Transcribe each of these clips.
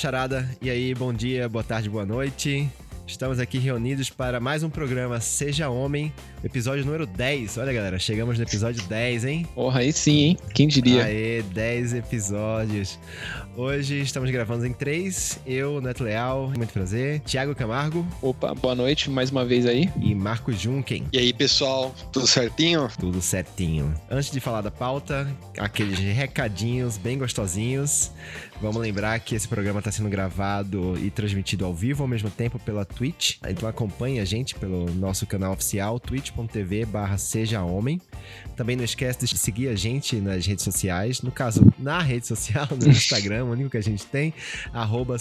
charada. E aí, bom dia, boa tarde, boa noite. Estamos aqui reunidos para mais um programa Seja Homem, episódio número 10. Olha, galera, chegamos no episódio 10, hein? Porra, aí sim, hein? Quem diria? Aê, 10 episódios. Hoje estamos gravando em três. Eu, Neto Leal, muito prazer. Tiago Camargo. Opa, boa noite mais uma vez aí. E Marco Junken. E aí, pessoal, tudo certinho? Tudo certinho. Antes de falar da pauta, aqueles recadinhos bem gostosinhos. Vamos lembrar que esse programa está sendo gravado e transmitido ao vivo ao mesmo tempo pela Twitch. Então acompanhe a gente pelo nosso canal oficial, twitch.tv barra Seja Homem. Também não esquece de seguir a gente nas redes sociais. No caso, na rede social, no Instagram, o único que a gente tem, arroba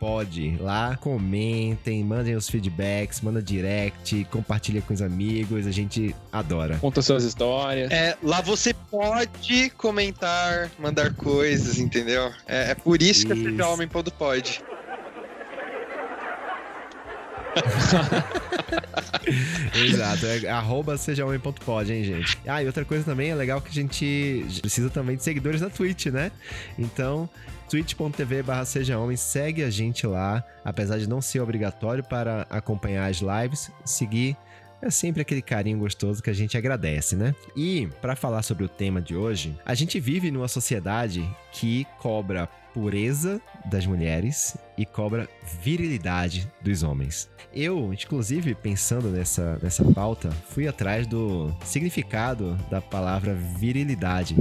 sejahomem.pod. Lá comentem, mandem os feedbacks, manda direct, compartilha com os amigos, a gente adora. Conta suas histórias. É, lá você pode comentar, mandar coisas, entendeu? É, é por isso, isso. que é Seja Homem.pod. Exato, é arroba sejahomem.pod, hein, gente? Ah, e outra coisa também é legal que a gente precisa também de seguidores na Twitch, né? Então, twitch.tv barra seja homem, segue a gente lá, apesar de não ser obrigatório para acompanhar as lives, seguir é sempre aquele carinho gostoso que a gente agradece, né? E para falar sobre o tema de hoje, a gente vive numa sociedade que cobra pureza das mulheres e cobra virilidade dos homens. Eu, inclusive, pensando nessa, nessa pauta, fui atrás do significado da palavra virilidade.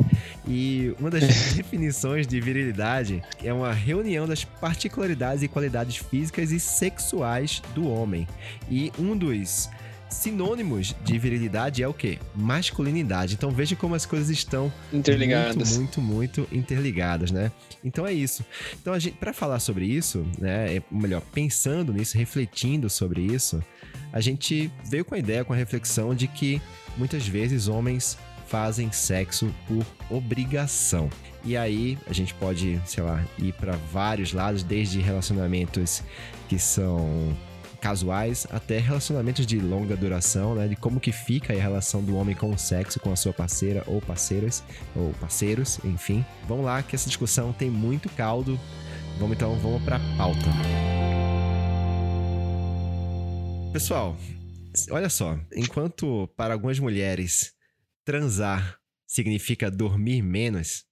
E uma das definições de virilidade é uma reunião das particularidades e qualidades físicas e sexuais do homem. E um dos sinônimos de virilidade é o quê? Masculinidade. Então veja como as coisas estão interligadas. Muito, muito, muito interligadas, né? Então é isso. Então a gente, para falar sobre isso, né, é melhor pensando nisso, refletindo sobre isso, a gente veio com a ideia, com a reflexão de que muitas vezes homens fazem sexo por obrigação. E aí a gente pode, sei lá, ir para vários lados, desde relacionamentos que são casuais até relacionamentos de longa duração, né? De como que fica a relação do homem com o sexo, com a sua parceira ou parceiras, ou parceiros, enfim. Vamos lá que essa discussão tem muito caldo. Vamos então, vamos pra pauta. Pessoal, olha só, enquanto para algumas mulheres transar significa dormir menos,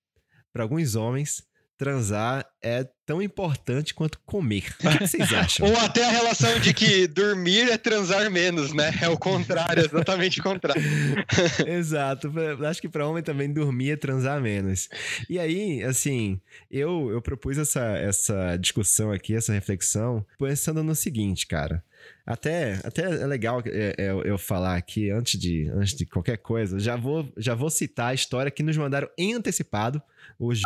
para alguns homens transar é tão importante quanto comer. O que vocês acham? Ou até a relação de que dormir é transar menos, né? É o contrário, exatamente o contrário. Exato. Acho que para homem também dormir é transar menos. E aí, assim, eu, eu propus essa, essa discussão aqui, essa reflexão, pensando no seguinte, cara. Até, até é legal é, é, eu falar aqui, antes de, antes de qualquer coisa, já vou, já vou citar a história que nos mandaram em antecipado. Os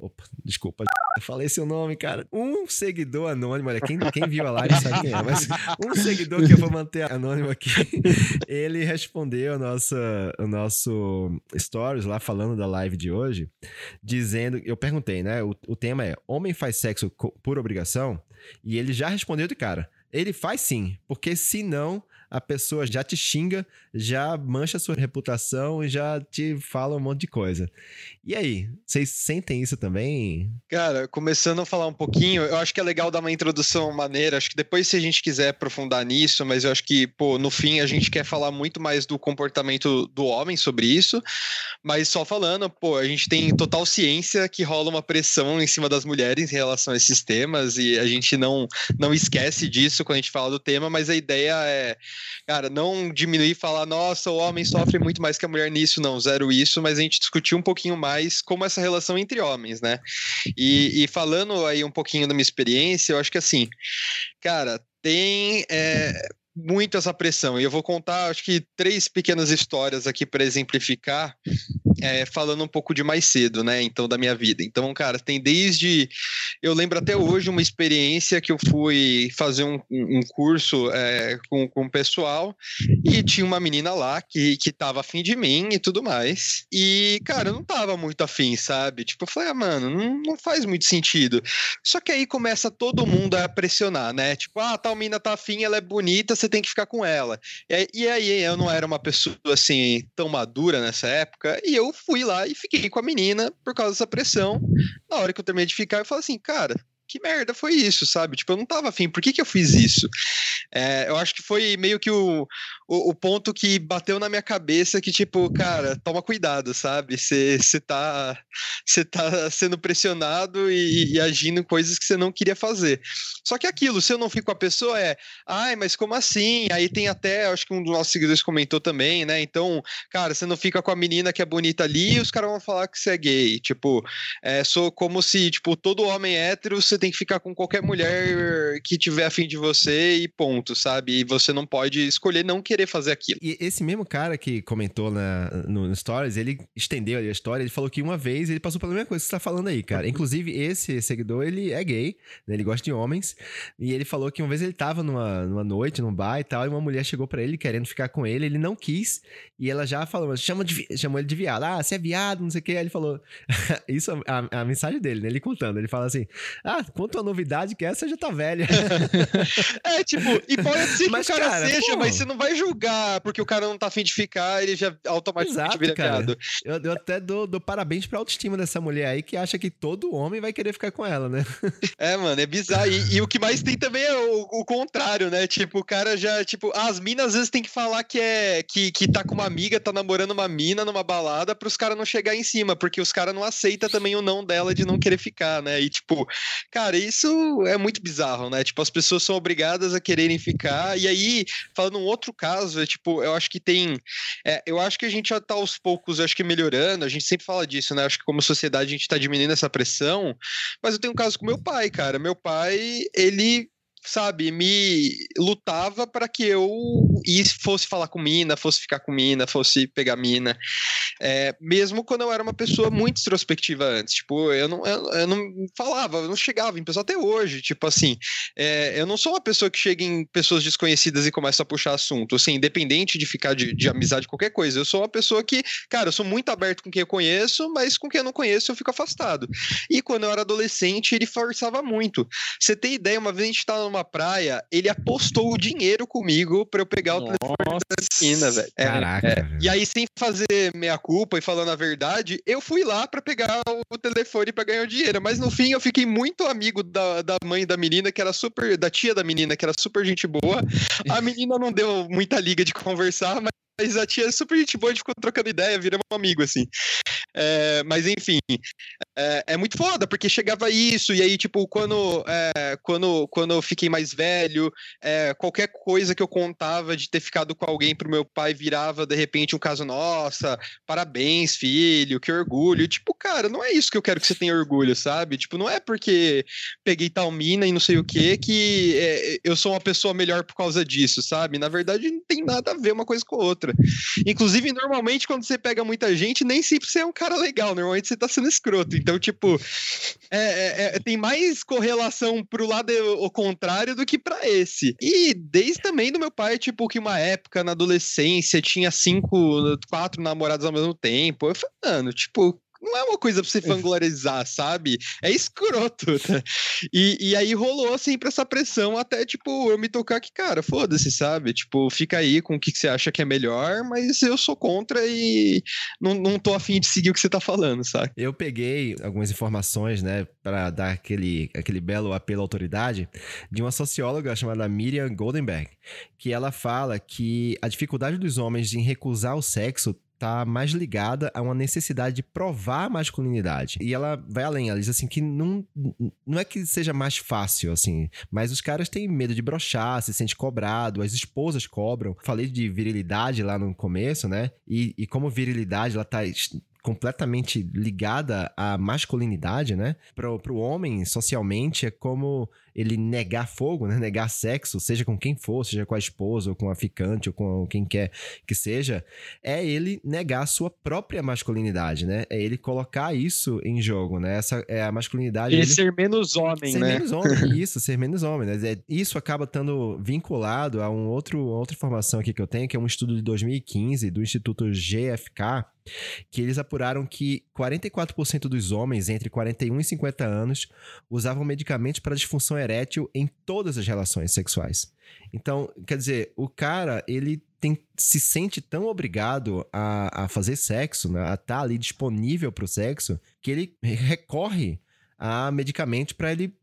Opa, desculpa, eu falei seu nome, cara. Um seguidor anônimo, olha, quem, quem viu a live sabe quem é, mas um seguidor que eu vou manter anônimo aqui, ele respondeu a nossa, o nosso stories lá falando da live de hoje, dizendo, eu perguntei, né? O, o tema é: homem faz sexo por obrigação? E ele já respondeu de cara. Ele faz sim, porque senão a pessoa já te xinga, já mancha sua reputação e já te fala um monte de coisa. E aí, vocês sentem isso também? Cara, começando a falar um pouquinho, eu acho que é legal dar uma introdução maneira. Acho que depois, se a gente quiser aprofundar nisso, mas eu acho que, pô, no fim a gente quer falar muito mais do comportamento do homem sobre isso. Mas só falando, pô, a gente tem total ciência que rola uma pressão em cima das mulheres em relação a esses temas e a gente não, não esquece disso quando a gente fala do tema, mas a ideia é cara, não diminuir e falar, nossa, o homem sofre muito mais que a mulher nisso, não, zero isso, mas a gente discutir um pouquinho mais como essa relação entre homens, né? E, e falando aí um pouquinho da minha experiência, eu acho que assim, cara, tem. É, muito essa pressão. E eu vou contar, acho que, três pequenas histórias aqui para exemplificar, é, falando um pouco de mais cedo, né? Então, da minha vida. Então, cara, tem desde. Eu lembro até hoje uma experiência que eu fui fazer um, um curso é, com, com o pessoal e tinha uma menina lá que, que tava afim de mim e tudo mais. E, cara, eu não tava muito afim, sabe? Tipo, eu falei, ah, mano, não, não faz muito sentido. Só que aí começa todo mundo a pressionar, né? Tipo, ah, tal mina tá afim, ela é bonita, você você tem que ficar com ela. E, aí eu não era uma pessoa assim tão madura nessa época, e eu fui lá e fiquei com a menina por causa dessa pressão. Na hora que eu terminei de ficar, eu falei assim, cara, que merda foi isso, sabe? Tipo, eu não tava afim, por que, que eu fiz isso? É, eu acho que foi meio que o, o, o, ponto que bateu na minha cabeça que, tipo, cara, toma cuidado, sabe? Você tá, tá sendo pressionado e, e, agindo coisas que você não queria fazer. Só que aquilo, se eu não fico com a pessoa, é, ai, mas como assim? Aí tem até, acho que um dos nossos seguidores comentou também, né? Então, cara, você não fica com a menina que é bonita ali e os caras vão falar que você é gay. Tipo, é sou como se, tipo, todo homem hétero, você tem que ficar com qualquer mulher que tiver afim de você e ponto, sabe? E você não pode escolher não querer fazer aquilo. E esse mesmo cara que comentou na, no, no Stories, ele estendeu ali a história, ele falou que uma vez ele passou pela mesma coisa que você tá falando aí, cara. Inclusive, esse seguidor, ele é gay, né? ele gosta de homens, e ele falou que uma vez ele tava numa, numa noite, num bar e tal, e uma mulher chegou para ele querendo ficar com ele, ele não quis, e ela já falou, chama de, chamou ele de viado. Ah, você é viado, não sei o que. Aí ele falou, isso a, a, mensagem dele, né? Ele contando, ele fala assim, ah, conta uma novidade que essa já tá velha. é, tipo, e pode ser mas, que o cara, cara seja, pô, mas você não vai julgar porque o cara não tá afim de ficar, ele já automaticamente Exato, vira cara. Eu, eu até dou, dou, parabéns pra autoestima dessa mulher aí que acha que todo homem vai querer ficar com ela, né? é, mano, é bizarro. E, e o que mais tem também é o, o, contrário, né? Tipo, o cara já, tipo, as minas às vezes tem que falar que é que, que tá com uma amiga, tá namorando uma mina numa balada pros caras não chegar em cima, porque os caras não aceitam também o não dela de não querer ficar, né? E tipo, cara, isso é muito bizarro, né? Tipo, as pessoas são obrigadas a quererem ficar. E aí, falando um outro caso, é tipo, eu acho que tem. É, eu acho que a gente já tá aos poucos, acho que melhorando. A gente sempre fala disso, né? Acho que como sociedade a gente tá diminuindo essa pressão. Mas eu tenho um caso com meu pai, cara. Meu pai, ele sabe, me lutava para que eu fosse falar com mina, fosse ficar com mina, fosse pegar mina. É, mesmo quando eu era uma pessoa muito introspectiva antes. Tipo, eu não, eu, eu não falava, eu não chegava em pessoa até hoje. Tipo assim, é, eu não sou uma pessoa que chega em pessoas desconhecidas e começa a puxar assunto. Assim, independente de ficar de, de amizade, qualquer coisa. Eu sou uma pessoa que, cara, eu sou muito aberto com quem eu conheço, mas com quem eu não conheço eu fico afastado. E quando eu era adolescente, ele forçava muito. Você tem ideia, uma vez a gente tava numa praia, ele apostou o dinheiro comigo para eu pegar o Nossa. telefone da esquina, velho. É, Caraca. É. E aí, sem fazer meia culpa e falando a verdade, eu fui lá para pegar o telefone para ganhar o dinheiro. Mas no fim, eu fiquei muito amigo da, da mãe da menina, que era super. da tia da menina, que era super gente boa. A menina não deu muita liga de conversar, mas mas a tia é super gente boa, a gente ficou trocando ideia, viramos um amigo, assim. É, mas enfim, é, é, muito foda, porque chegava isso, e aí, tipo, quando, é, quando, quando eu fiquei mais velho, é, qualquer coisa que eu contava de ter ficado com alguém pro meu pai virava, de repente, um caso, nossa, parabéns, filho, que orgulho. Tipo, cara, não é isso que eu quero que você tenha orgulho, sabe? Tipo, não é porque peguei tal mina e não sei o que, que é, eu sou uma pessoa melhor por causa disso, sabe? Na verdade, não tem nada a ver uma coisa com a outra outra. Inclusive, normalmente, quando você pega muita gente, nem sempre você é um cara legal, normalmente você tá sendo escroto. Então, tipo, é, é, é tem mais correlação pro lado o contrário do que para esse. E desde também do meu pai, tipo, que uma época na adolescência tinha cinco, quatro namorados ao mesmo tempo. Eu falei, mano, tipo, não é uma coisa pra você fangularizar, sabe? É escroto. Tá? E, e aí rolou sempre essa pressão até, tipo, eu me tocar que, cara, foda-se, sabe? Tipo, fica aí com o que você acha que é melhor, mas eu sou contra e não, não tô afim de seguir o que você tá falando, sabe? Eu peguei algumas informações, né, para dar aquele, aquele belo apelo à autoridade de uma socióloga chamada Miriam Goldenberg, que ela fala que a dificuldade dos homens em recusar o sexo tá mais ligada a uma necessidade de provar a masculinidade. E ela vai além, ela diz assim que não, não é que seja mais fácil, assim, mas os caras têm medo de brochar, se sente cobrado, as esposas cobram. Falei de virilidade lá no começo, né? E, e como virilidade, ela tá completamente ligada à masculinidade, né? Pro, pro homem, socialmente, é como ele negar fogo, né? Negar sexo, seja com quem for, seja com a esposa, ou com a ficante, ou com quem quer que seja, é ele negar a sua própria masculinidade, né? É ele colocar isso em jogo, né? Essa é a masculinidade. Ele, ele... ser menos homem, ser né? Ser menos homem, isso, ser menos homem, né? É, isso acaba estando vinculado a um outro, outra informação aqui que eu tenho, que é um estudo de 2015 do Instituto GFK, que eles apuraram apuraram que 44% dos homens entre 41 e 50 anos usavam medicamentos para disfunção erétil em todas as relações sexuais. Então, quer dizer, o cara, ele tem, se sente tão obrigado a, a fazer sexo, né, a estar tá ali disponível para o sexo, que ele recorre a medicamentos para ele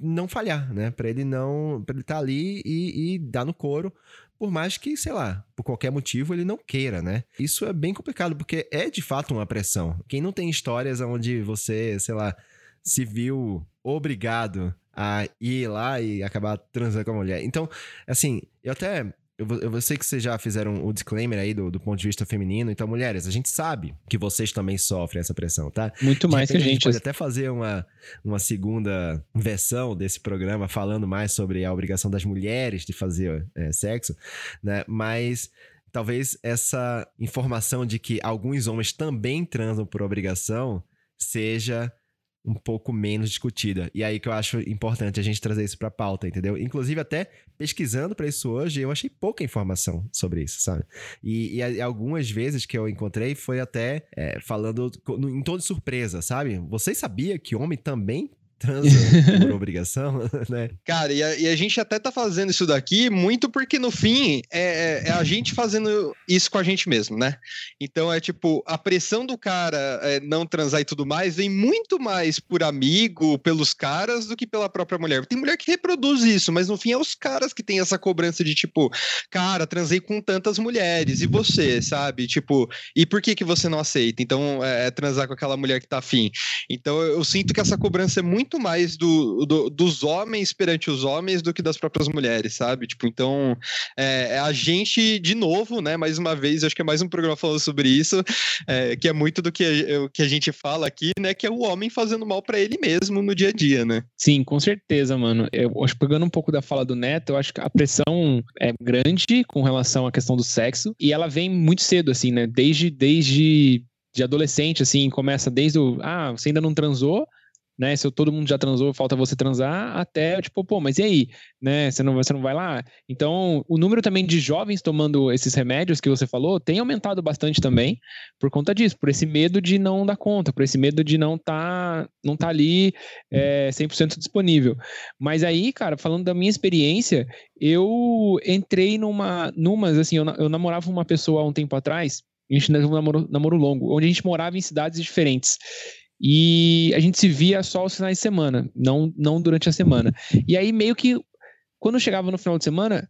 não falhar, né? Para ele não, para ele estar tá ali e, e dar no couro, por mais que, sei lá, por qualquer motivo ele não queira, né? Isso é bem complicado porque é de fato uma pressão. Quem não tem histórias onde você, sei lá, se viu obrigado a ir lá e acabar transando com a mulher. Então, assim, eu até eu, eu sei que vocês já fizeram o disclaimer aí do, do ponto de vista feminino. Então, mulheres, a gente sabe que vocês também sofrem essa pressão, tá? Muito mais que a gente. A gente pode até fazer uma, uma segunda versão desse programa falando mais sobre a obrigação das mulheres de fazer é, sexo, né? Mas talvez essa informação de que alguns homens também transam por obrigação seja um pouco menos discutida. E aí que eu acho importante a gente trazer isso para pauta, entendeu? Inclusive, até pesquisando para isso hoje, eu achei pouca informação sobre isso, sabe? E, e algumas vezes que eu encontrei foi até é, falando em tom de surpresa, sabe? Você sabia que homem também transa por obrigação, né? Cara, e a, e a, gente até tá fazendo isso daqui muito porque no fim é, é, é, a gente fazendo isso com a gente mesmo, né? Então é tipo, a pressão do cara é, não transar e tudo mais vem muito mais por amigo, pelos caras, do que pela própria mulher. Tem mulher que reproduz isso, mas no fim é os caras que tem essa cobrança de tipo, cara, transei com tantas mulheres, e você, sabe? Tipo, e por que que você não aceita? Então é, é transar com aquela mulher que tá afim. Então eu, eu sinto que essa cobrança é muito muito mais do, do, dos homens perante os homens do que das próprias mulheres, sabe? Tipo, então, é, é, a gente, de novo, né, mais uma vez, acho que é mais um programa falando sobre isso, é, que é muito do que a, que a gente fala aqui, né, que é o homem fazendo mal para ele mesmo no dia a dia, né? Sim, com certeza, mano. Eu acho pegando um pouco da fala do Neto, eu acho que a pressão é grande com relação à questão do sexo e ela vem muito cedo, assim, né? Desde, desde de adolescente, assim, começa desde o. Ah, você ainda não transou, né? Se todo mundo já transou, falta você transar, até tipo, pô, mas e aí? Né? Você não, você não vai lá? Então, o número também de jovens tomando esses remédios que você falou tem aumentado bastante também por conta disso, por esse medo de não dar conta, por esse medo de não tá, não tá ali é, 100% disponível. Mas aí, cara, falando da minha experiência, eu entrei numa, numas, assim, eu, eu namorava uma pessoa há um tempo atrás, a gente namorou namoro longo, onde a gente morava em cidades diferentes. E a gente se via só os finais de semana, não, não durante a semana. E aí, meio que, quando chegava no final de semana,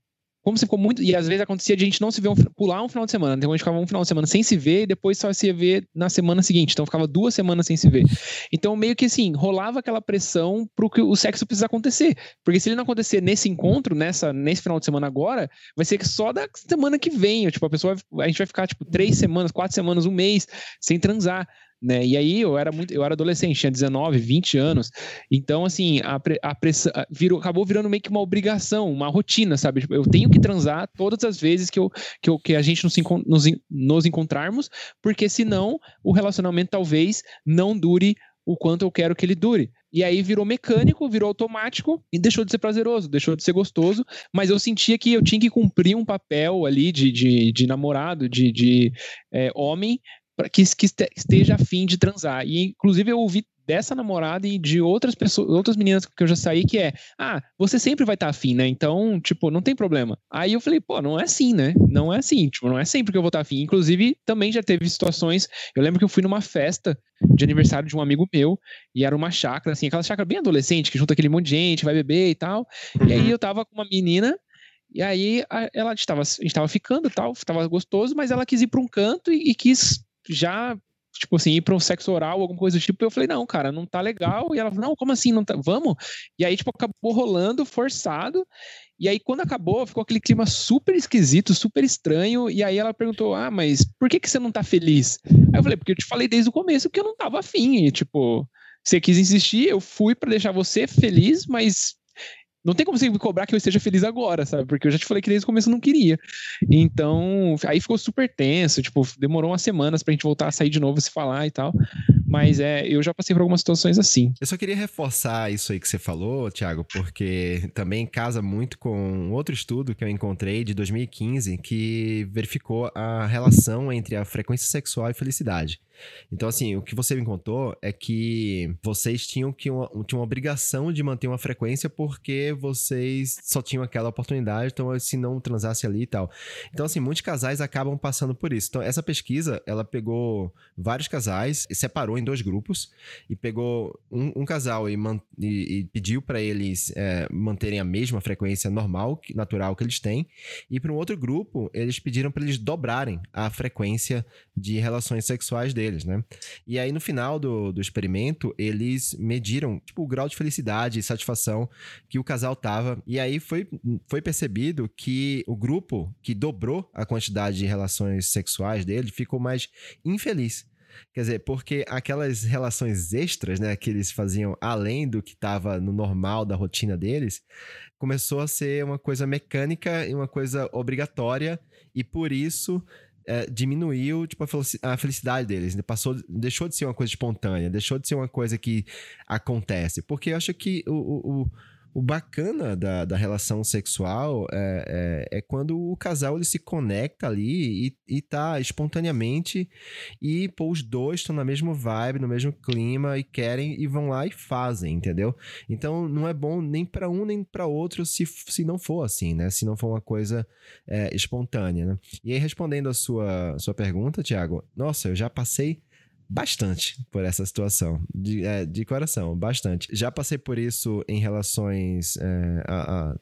como se ficou muito. E às vezes acontecia de a gente não se ver, um, pular um final de semana. Então a gente ficava um final de semana sem se ver e depois só se ver na semana seguinte. Então ficava duas semanas sem se ver. Então meio que assim, rolava aquela pressão pro que o sexo precisa acontecer. Porque se ele não acontecer nesse encontro, nessa, nesse final de semana agora, vai ser só da semana que vem. Tipo, a pessoa. A gente vai ficar, tipo, três semanas, quatro semanas, um mês sem transar né? E aí eu era muito, eu era adolescente, tinha 19, 20 anos. Então, assim, a, a virou, acabou virando meio que uma obrigação, uma rotina, sabe? Tipo, eu tenho que transar todas as vezes que, eu, que, eu, que a gente nos, nos, nos encontrarmos, porque senão o relacionamento talvez não dure o quanto eu quero que ele dure. E aí virou mecânico, virou automático e deixou de ser prazeroso, deixou de ser gostoso, mas eu sentia que eu tinha que cumprir um papel ali de, de, de namorado, de, de é, homem, que, que esteja afim de transar. E, inclusive, eu ouvi dessa namorada e de outras pessoas, outras meninas que eu já saí, que é, ah, você sempre vai estar tá afim, né? Então, tipo, não tem problema. Aí eu falei, pô, não é assim, né? Não é assim, tipo, não é sempre que eu vou estar tá afim. Inclusive, também já teve situações, eu lembro que eu fui numa festa de aniversário de um amigo meu, e era uma chácara, assim, aquela chácara bem adolescente, que junta aquele monte de gente, vai beber e tal. E aí uhum. eu tava com uma menina, e aí ela estava, a gente estava ficando tal, estava gostoso, mas ela quis ir para um canto e, e, quis já, tipo assim, ir para um sexo oral, alguma coisa do tipo. Eu falei, não, cara, não tá legal. E ela falou, não, como assim? Não tá? Vamos? E aí, tipo, acabou rolando, forçado. E aí, quando acabou, ficou aquele clima super esquisito, super estranho. E aí ela perguntou: Ah, mas por que, que você não tá feliz? Aí eu falei, porque eu te falei desde o começo que eu não tava afim. E, tipo, você quis insistir, eu fui para deixar você feliz, mas não tem como você cobrar que eu esteja feliz agora, sabe? Porque eu já te falei que desde o começo eu não queria. Então, aí ficou super tenso, tipo, demorou umas semanas pra gente voltar a sair de novo, se falar e tal. Mas é, eu já passei por algumas situações assim. Eu só queria reforçar isso aí que você falou, Thiago, porque também casa muito com outro estudo que eu encontrei de 2015 que verificou a relação entre a frequência sexual e felicidade. Então, assim, o que você me contou é que vocês tinham que uma, tinham uma obrigação de manter uma frequência porque vocês só tinham aquela oportunidade, então se não transasse ali e tal. Então, assim, muitos casais acabam passando por isso. Então, essa pesquisa, ela pegou vários casais separou em dois grupos e pegou um, um casal e, man, e, e pediu para eles é, manterem a mesma frequência normal, natural que eles têm, e para um outro grupo, eles pediram para eles dobrarem a frequência de relações sexuais deles, né? E aí, no final do, do experimento, eles mediram tipo, o grau de felicidade e satisfação que o casal tava. E aí foi, foi percebido que o grupo que dobrou a quantidade de relações sexuais dele ficou mais infeliz. Quer dizer, porque aquelas relações extras, né, que eles faziam além do que estava no normal da rotina deles, começou a ser uma coisa mecânica e uma coisa obrigatória, e por isso é, diminuiu tipo, a felicidade deles. Né? Passou, deixou de ser uma coisa espontânea, deixou de ser uma coisa que acontece. Porque eu acho que o, o, o bacana da, da relação sexual é, é, é, quando o casal ele se conecta ali e, e tá espontaneamente e pô, os dois estão na mesma vibe, no mesmo clima e querem e vão lá e fazem, entendeu? Então não é bom nem para um nem para outro se, se não for assim, né? Se não for uma coisa é, espontânea, né? E aí respondendo a sua, sua pergunta, Tiago, nossa, eu já passei bastante por essa situação, de, é, de coração, bastante. Já passei por isso em relações é, a, a,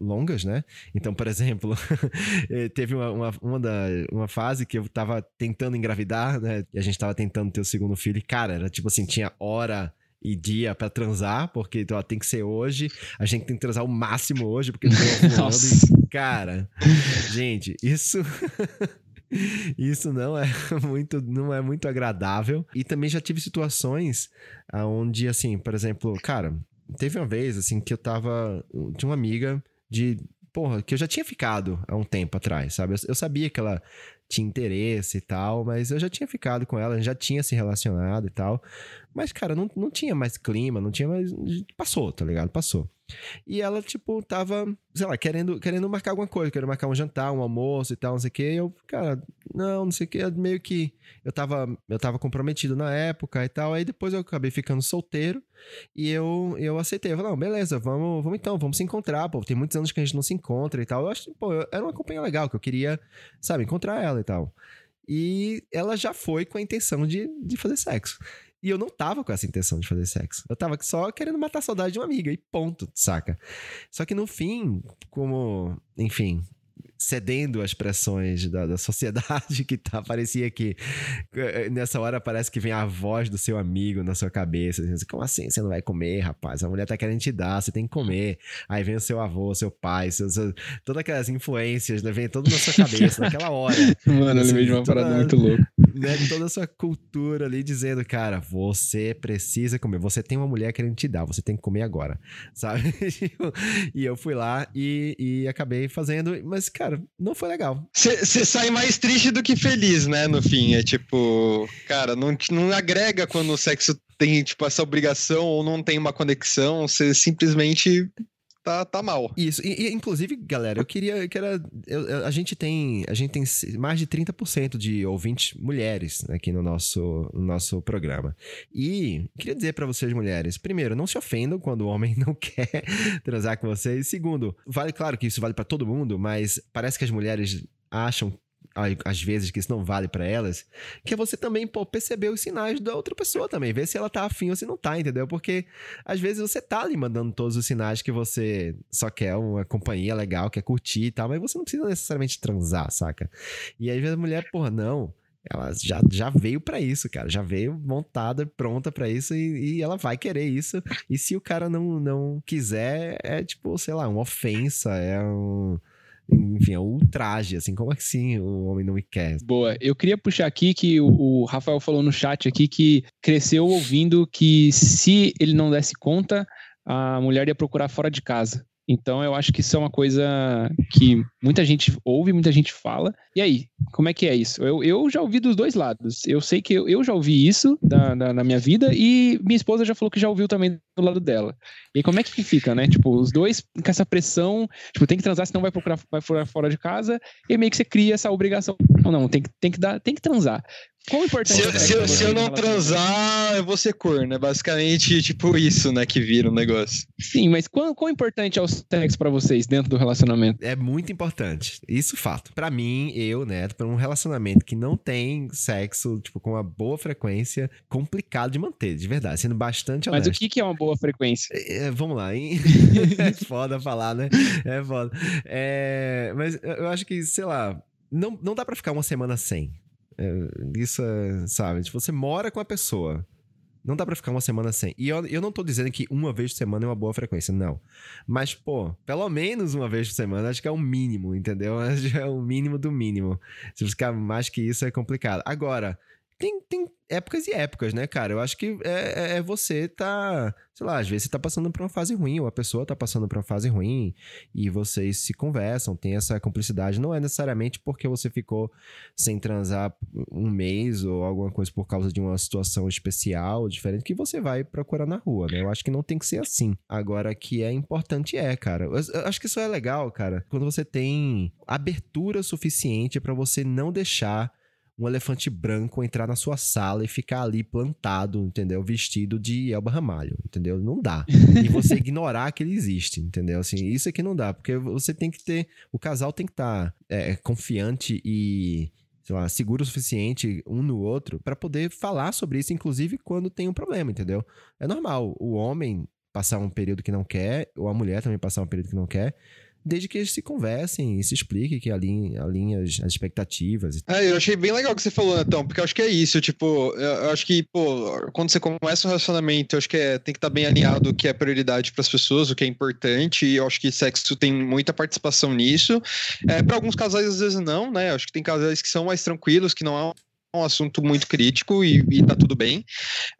longas, né? Então, por exemplo, eh, teve uma, uma, uma, da, uma fase que eu tava tentando engravidar, né? E a gente tava tentando ter o segundo filho, e cara, era tipo assim, tinha hora e dia para transar, porque ó, tem que ser hoje, a gente tem que transar o máximo hoje, porque não e, cara, gente, isso Isso não é muito, não é muito agradável. E também já tive situações onde, assim, por exemplo, cara, teve uma vez, assim, que eu tava. Tinha uma amiga de. Porra, que eu já tinha ficado há um tempo atrás, sabe? Eu, eu sabia que ela tinha interesse e tal, mas eu já tinha ficado com ela, já tinha se relacionado e tal. Mas, cara, não, não tinha mais clima, não tinha mais. Passou, tá ligado? Passou. E ela, tipo, tava, sei lá, querendo, querendo marcar alguma coisa, querendo marcar um jantar, um almoço e tal, não sei o quê. E eu, cara, não, não sei o quê. Meio que eu tava, eu tava comprometido na época e tal. Aí depois eu acabei ficando solteiro e eu, eu aceitei. Eu falei, não, beleza, vamos, vamos então, vamos se encontrar, pô. Tem muitos anos que a gente não se encontra e tal. Eu acho, pô, era uma companhia legal, que eu queria, sabe, encontrar ela e tal. E ela já foi com a intenção de, de fazer sexo. E eu não tava com essa intenção de fazer sexo. Eu tava só querendo matar a saudade de uma amiga e ponto, saca? Só que no fim, como, enfim, cedendo às pressões da, da sociedade que tá, parecia que eh, nessa hora parece que vem a voz do seu amigo na sua cabeça, assim, como assim você não vai comer, rapaz? A mulher tá querendo te dar, você tem que comer. Aí vem o seu avô, seu pai, seu, seu, todas aquelas influências, né? vem tudo na sua cabeça naquela hora. Mano, assim, ele de uma toda, parada muito louca. Né, toda a sua cultura ali dizendo, cara, você precisa comer, você tem uma mulher querendo te dar, você tem que comer agora, sabe? e eu fui lá e, e acabei fazendo, mas, cara, cara, não foi legal. Você sai mais triste do que feliz, né? No fim. É tipo, cara, não, não agrega quando o sexo tem, tipo, essa obrigação ou não tem uma conexão. Você simplesmente tá, tá mal. Isso. E, e, inclusive, galera, eu queria que era. Eu, a gente tem. A gente tem mais de 30% de ouvintes mulheres aqui no nosso, no nosso programa. E queria dizer para vocês, mulheres, primeiro, não se ofendam quando o homem não quer transar com vocês. Segundo, vale, claro que isso vale para todo mundo, mas parece que as mulheres acham às vezes que isso não vale para elas, que é você também, pô, perceber os sinais da outra pessoa também, ver se ela tá afim ou se não tá, entendeu? Porque às vezes você tá ali mandando todos os sinais que você só quer uma companhia legal, quer curtir e tal, mas você não precisa necessariamente transar, saca? E às vezes a mulher, porra, não, ela já, já veio para isso, cara. Já veio montada, pronta para isso e, e, ela vai querer isso. E se o cara não, não quiser, é tipo, sei lá, uma ofensa, é um enfim, é ultraje, assim, como assim o homem não me quer? Boa, eu queria puxar aqui que o, o Rafael falou no chat aqui que cresceu ouvindo que se ele não desse conta, a mulher ia procurar fora de casa. Então eu acho que isso é uma coisa que muita gente ouve, muita gente fala. E aí, como é que é isso? Eu, eu já ouvi dos dois lados. Eu sei que eu, eu já ouvi isso da, na minha vida e minha esposa já falou que já ouviu também do lado dela. E como é que fica, né? Tipo, os dois com essa pressão, tipo, tem que transar, senão vai procurar vai fora de casa, e meio que você cria essa obrigação. Não, não, tem que, tem que dar, tem que transar. Quão importante se, é se, se eu não transar, eu vou ser corno. É basicamente tipo isso, né, que vira o um negócio. Sim, mas quão, quão importante é o sexo para vocês dentro do relacionamento? É muito importante. Isso fato. Para mim, eu, né, para um relacionamento que não tem sexo, tipo, com uma boa frequência, complicado de manter, de verdade, sendo bastante honesto. Mas o que, que é uma boa frequência? É, é vamos lá, hein? é foda falar, né? É foda. É, mas eu acho que, sei lá, não, não dá para ficar uma semana sem. É, isso é, sabe? Tipo, você mora com a pessoa. Não dá pra ficar uma semana sem. E eu, eu não tô dizendo que uma vez por semana é uma boa frequência, não. Mas, pô, pelo menos uma vez por semana, acho que é o mínimo, entendeu? Acho que é o mínimo do mínimo. Se ficar mais que isso, é complicado. Agora, tem, tem épocas e épocas, né, cara? Eu acho que é, é, é, você tá, sei lá, às vezes você tá passando por uma fase ruim, ou a pessoa tá passando por uma fase ruim, e vocês se conversam, tem essa cumplicidade. Não é necessariamente porque você ficou sem transar um mês ou alguma coisa por causa de uma situação especial, diferente, que você vai procurar na rua, né? Eu acho que não tem que ser assim. Agora, que é importante é, cara. Eu, eu acho que isso é legal, cara, quando você tem abertura suficiente para você não deixar um elefante branco entrar na sua sala e ficar ali plantado, entendeu? Vestido de Elba Ramalho, entendeu? Não dá. E você ignorar que ele existe, entendeu? Assim, isso é que não dá, porque você tem que ter. O casal tem que estar tá, é, confiante e. Sei lá, seguro o suficiente um no outro para poder falar sobre isso, inclusive quando tem um problema, entendeu? É normal o homem passar um período que não quer, ou a mulher também passar um período que não quer desde que eles se conversem e se expliquem, que alinhem, alinhem as, as expectativas. É, eu achei bem legal o que você falou, Netão, porque eu acho que é isso, tipo, eu acho que, pô, quando você começa um relacionamento, eu acho que é, tem que estar tá bem alinhado o que é prioridade para as pessoas, o que é importante, e eu acho que sexo tem muita participação nisso. É, para alguns casais, às vezes, não, né? Eu acho que tem casais que são mais tranquilos, que não é um assunto muito crítico e, e tá tudo bem.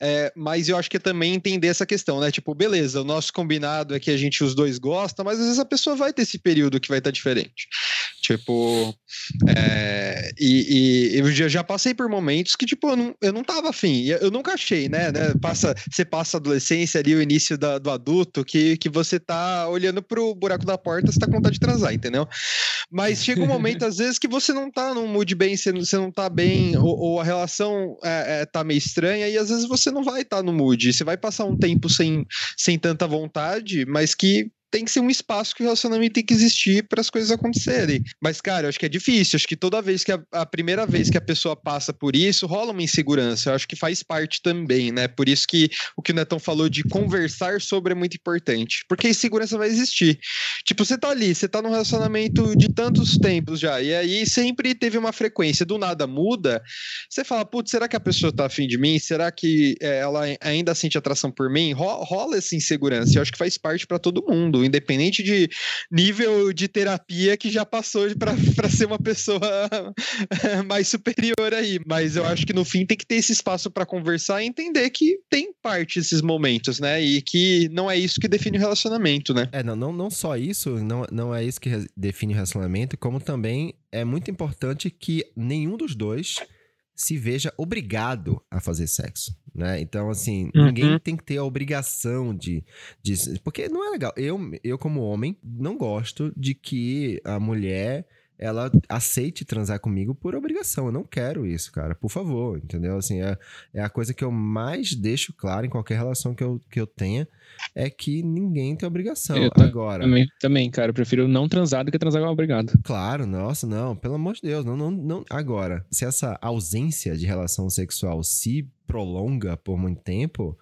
É, mas eu acho que é também entender essa questão, né? Tipo, beleza, o nosso combinado é que a gente os dois gosta, mas às vezes a pessoa vai ter esse período que vai estar tá diferente. Tipo, é, e, e, eu já passei por momentos que, tipo, eu não, eu não tava afim. Eu nunca achei, né? né? Passa, você passa a adolescência ali, o início da, do adulto, que, que você tá olhando pro buraco da porta, você tá com vontade de transar, entendeu? Mas chega um momento, às vezes, que você não tá num mood bem, você, você não tá bem, ou, ou a relação é, é, tá meio estranha, e às vezes você não vai estar tá no mood. Você vai passar um tempo sem, sem tanta vontade, mas que tem que ser um espaço que o relacionamento tem que existir para as coisas acontecerem. Mas, cara, eu acho que é difícil. Acho que toda vez que a, a, primeira vez que a pessoa passa por isso, rola uma insegurança. Eu acho que faz parte também, né? Por isso que o que o Netão falou de conversar sobre é muito importante. Porque a insegurança vai existir. Tipo, você tá ali, você tá num relacionamento de tantos tempos já, e aí sempre teve uma frequência, do nada muda. Você fala, putz, será que a pessoa tá afim de mim? Será que é, ela ainda sente atração por mim? Rola essa insegurança. Eu acho que faz parte para todo mundo independente de nível de terapia que já passou para ser uma pessoa mais superior aí. Mas eu acho que no fim tem que ter esse espaço para conversar e entender que tem parte esses momentos, né? E que não é isso que define o relacionamento, né? É, não, não, não só isso, não, não é isso que define o relacionamento, como também é muito importante que nenhum dos dois se veja obrigado a fazer sexo, né? Então, assim, uhum. ninguém tem que ter a obrigação de, de... Porque não é legal. Eu, eu, como homem, não gosto de que a mulher ela aceite transar comigo por obrigação. Eu não quero isso, cara. Por favor, entendeu? Assim, é, é a coisa que eu mais deixo claro em qualquer relação que eu, que eu tenha é que ninguém tem obrigação. Eu Agora. Também, também, cara. Eu prefiro não transar do que transar obrigado. Claro, nossa, não. Pelo amor de Deus. Não, não, não. Agora, se essa ausência de relação sexual se prolonga por muito tempo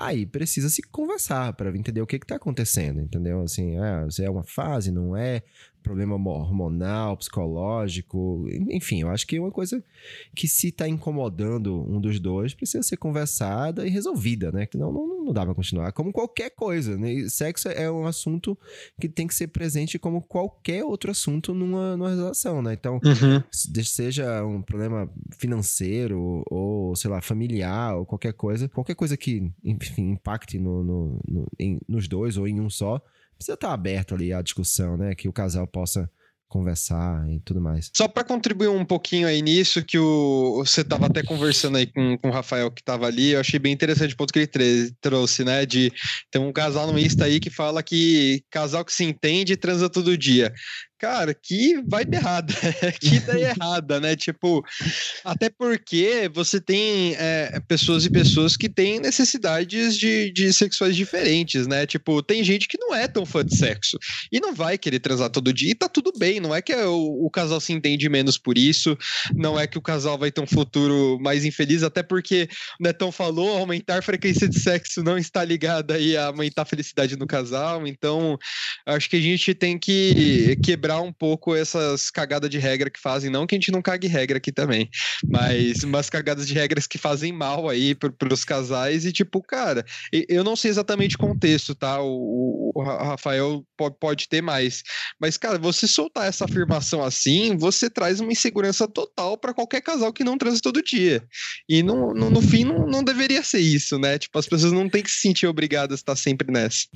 Aí precisa se conversar para entender o que está acontecendo, entendeu? Assim, se é uma fase, não é, problema hormonal, psicológico, enfim, eu acho que é uma coisa que se está incomodando um dos dois precisa ser conversada e resolvida, né? Que não, não, não dá para continuar. Como qualquer coisa, né? Sexo é um assunto que tem que ser presente como qualquer outro assunto numa, numa relação, né? Então, uhum. seja um problema financeiro ou, sei lá, familiar ou qualquer coisa, qualquer coisa que, enfim, impacte no, no, no em, nos dois ou em um só, precisa estar aberto ali à discussão, né? Que o casal possa conversar e tudo mais. Só para contribuir um pouquinho aí nisso, que o, você tava até conversando aí com, com o Rafael que tava ali, eu achei bem interessante o ponto que ele trouxe, né? De tem um casal no Insta aí que fala que casal que se entende transa todo dia cara, que vibe errada, que ideia errada, né? Tipo, até porque você tem é, pessoas e pessoas que têm necessidades de, de sexuais diferentes, né? Tipo, tem gente que não é tão fã de sexo e não vai querer transar todo dia e tá tudo bem, não é que o, o casal se entende menos por isso, não é que o casal vai ter um futuro mais infeliz, até porque o Netão falou, aumentar a frequência de sexo não está ligada aí a aumentar a felicidade no casal, então acho que a gente tem que quebrar quebrar um pouco essas cagadas de regra que fazem. Não que a gente não cague regra aqui também, mas umas cagadas de regras que fazem mal aí para os casais. E, tipo, cara, eu não sei exatamente o contexto, tá? O, o Rafael pode, pode ter mais. Mas, cara, você soltar essa afirmação assim, você traz uma insegurança total para qualquer casal que não transa todo dia. E no, no, no fim, não, não deveria ser isso, né? Tipo, as pessoas não têm que se sentir obrigadas a estar sempre nessa.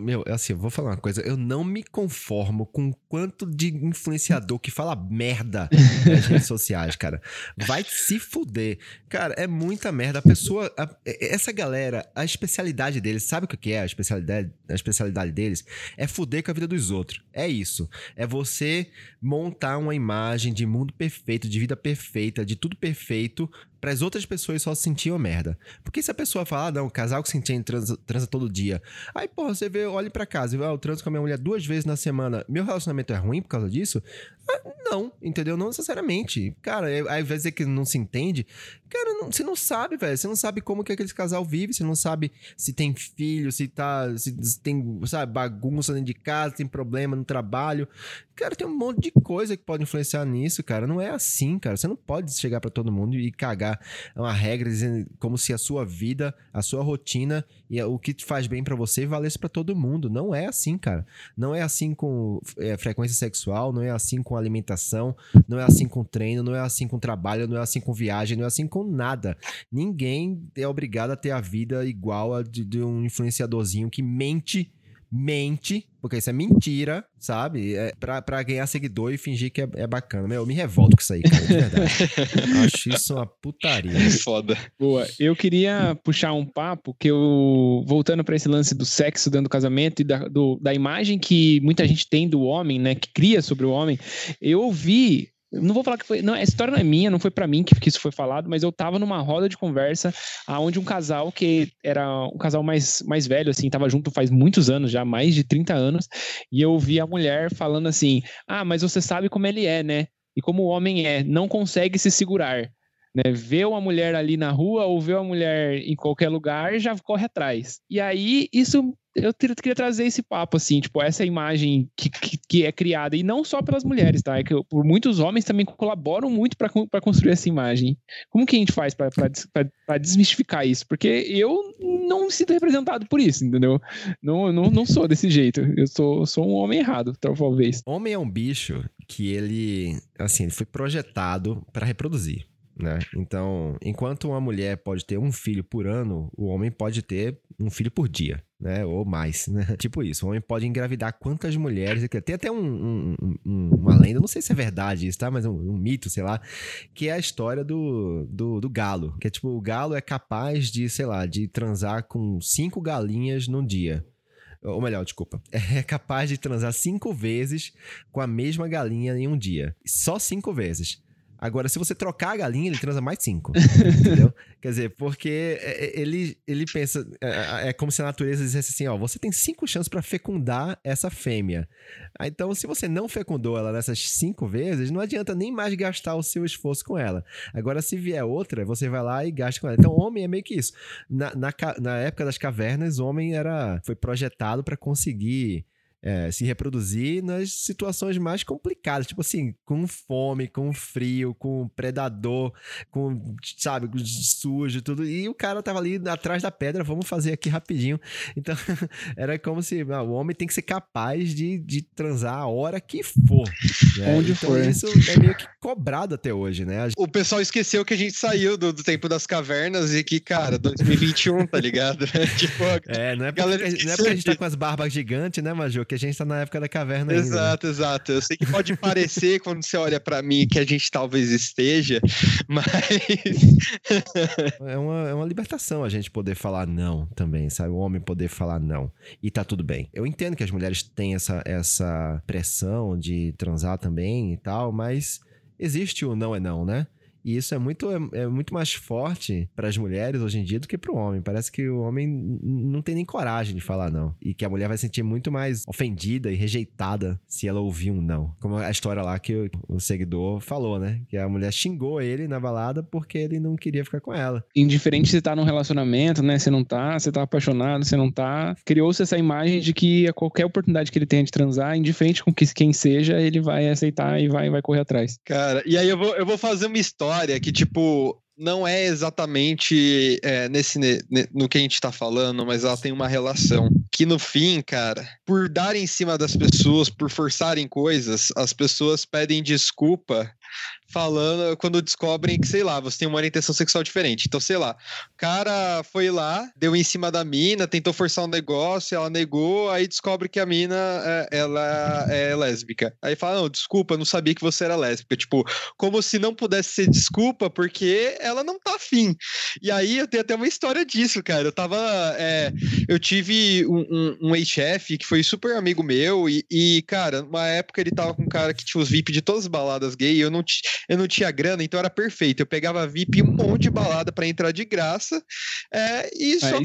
Meu, assim, eu vou falar uma coisa. Eu não me conformo com quanto quanto de influenciador que fala merda nas redes sociais, cara. Vai se fuder. Cara, é muita merda. A pessoa. A, essa galera, a especialidade deles, sabe o que é a especialidade, a especialidade deles? É fuder com a vida dos outros. É isso. É você montar uma imagem de mundo perfeito, de vida perfeita, de tudo perfeito para as outras pessoas só sentiam merda. Porque se a pessoa falar, ah, não, casal que se entende transa, transa todo dia. Aí, porra, você vê, olha para casa e ah, eu transo com a minha mulher duas vezes na semana. Meu relacionamento é ruim por causa disso? Ah, não, entendeu? Não necessariamente. Cara, aí vai dizer que não se entende. Cara, não, você não sabe, velho. Você não sabe como que aquele casal vive, você não sabe se tem filho, se tá. Se, se tem, sabe, bagunça dentro de casa, tem problema no trabalho. Cara, tem um monte de coisa que pode influenciar nisso, cara. Não é assim, cara. Você não pode chegar para todo mundo e cagar uma regra dizendo como se a sua vida, a sua rotina e o que te faz bem para você valesse para todo mundo. Não é assim, cara. Não é assim com é, frequência sexual, não é assim com alimentação, não é assim com treino, não é assim com trabalho, não é assim com viagem, não é assim com nada. Ninguém é obrigado a ter a vida igual a de, de um influenciadorzinho que mente mente, porque isso é mentira, sabe? É pra, pra ganhar seguidor e fingir que é, é bacana. Meu, eu me revolto com isso aí, cara, de verdade. Acho isso uma putaria. É foda. Boa. Eu queria puxar um papo que eu, voltando para esse lance do sexo dentro do casamento e da, do, da imagem que muita gente tem do homem, né, que cria sobre o homem, eu ouvi não vou falar que foi. Não, a história não é minha, não foi para mim que, que, isso foi falado, mas eu tava numa roda de conversa aonde um casal que era um casal mais, mais velho, assim, tava junto faz muitos anos, já mais de 30 anos, e eu vi a mulher falando assim: Ah, mas você sabe como ele é, né? E como o homem é, não consegue se segurar. Né, vê uma mulher ali na rua ou vê uma mulher em qualquer lugar já corre atrás. E aí isso eu queria trazer esse papo, assim, tipo, essa imagem que, que, que, é criada, e não só pelas mulheres, tá? É que por muitos homens também colaboram muito para construir essa imagem. Como que a gente faz para desmistificar isso? Porque eu não me sinto representado por isso, entendeu? Não, não, não sou desse jeito. Eu sou, sou um homem errado, talvez. Homem é um bicho que ele, assim, ele foi projetado para reproduzir. Né? Então, enquanto uma mulher pode ter um filho por ano, o homem pode ter um filho por dia, né? Ou mais, né? Tipo isso. O homem pode engravidar quantas mulheres. Tem até um, um, um, uma lenda, não sei se é verdade isso, tá? Mas um, mito, sei lá, que é a história do, do, do, galo. Que é tipo, o galo é capaz de, sei lá, de transar com cinco galinhas num dia. Ou melhor, desculpa. É capaz de transar cinco vezes com a mesma galinha em um dia. Só cinco vezes. Agora, se você trocar a galinha, ele transa mais cinco. entendeu? Quer dizer, porque é, é, ele, ele pensa. É, é, como se a natureza dissesse assim: ó, você tem cinco chances para fecundar essa fêmea. Então, se você não fecundou ela nessas cinco vezes, não adianta nem mais gastar o seu esforço com ela. Agora, se vier outra, você vai lá e gasta com ela. Então, homem é meio que isso. Na, na, na época das cavernas, homem era foi projetado para conseguir é, se reproduzir nas situações mais complicadas, tipo assim, com fome, com frio, com predador, com, sabe, sujo, tudo. E o cara tava ali atrás da pedra, vamos fazer aqui rapidinho. Então, era como se ah, o homem tem que ser capaz de, de transar a hora que for. Né? Onde então, for. isso é meio que cobrado até hoje, né? O pessoal esqueceu que a gente saiu do, do tempo das cavernas e que, cara, 2021, tá ligado? tipo, é, não é, porque, não é porque a gente tá com as barbas gigantes, né, Maju? Porque a gente tá na época da caverna Exato, ainda, né? exato. Eu sei que pode parecer quando você olha para mim que a gente talvez esteja, mas. é, uma, é uma libertação a gente poder falar não também, sabe? O homem poder falar não. E tá tudo bem. Eu entendo que as mulheres têm essa, essa pressão de transar também e tal, mas existe o não é não, né? E isso é muito, é, é muito mais forte para as mulheres hoje em dia do que para o homem. Parece que o homem não tem nem coragem de falar não. E que a mulher vai se sentir muito mais ofendida e rejeitada se ela ouvir um não. Como a história lá que o, o seguidor falou, né? Que a mulher xingou ele na balada porque ele não queria ficar com ela. Indiferente se tá num relacionamento, né? Se não tá, se tá apaixonado, se não tá. Criou-se essa imagem de que a qualquer oportunidade que ele tenha de transar, indiferente com que, quem seja, ele vai aceitar e vai, vai correr atrás. Cara, e aí eu vou, eu vou fazer uma história história que, tipo, não é exatamente é, nesse no que a gente tá falando, mas ela tem uma relação. Que no fim, cara, por dar em cima das pessoas, por forçarem coisas, as pessoas pedem desculpa falando quando descobrem que, sei lá, você tem uma orientação sexual diferente. Então, sei lá, o cara foi lá, deu em cima da mina, tentou forçar um negócio, ela negou, aí descobre que a mina é, ela é lésbica. Aí fala: "Não, desculpa, não sabia que você era lésbica". Tipo, como se não pudesse ser desculpa porque ela não tá afim. E aí eu tenho até uma história disso, cara. Eu tava é, eu tive um, um, um ex-chefe que foi super amigo meu e, e, cara, numa época ele tava com um cara que tinha os VIP de todas as baladas gay, eu não eu não tinha grana, então era perfeito. Eu pegava VIP um monte de balada para entrar de graça. É, e só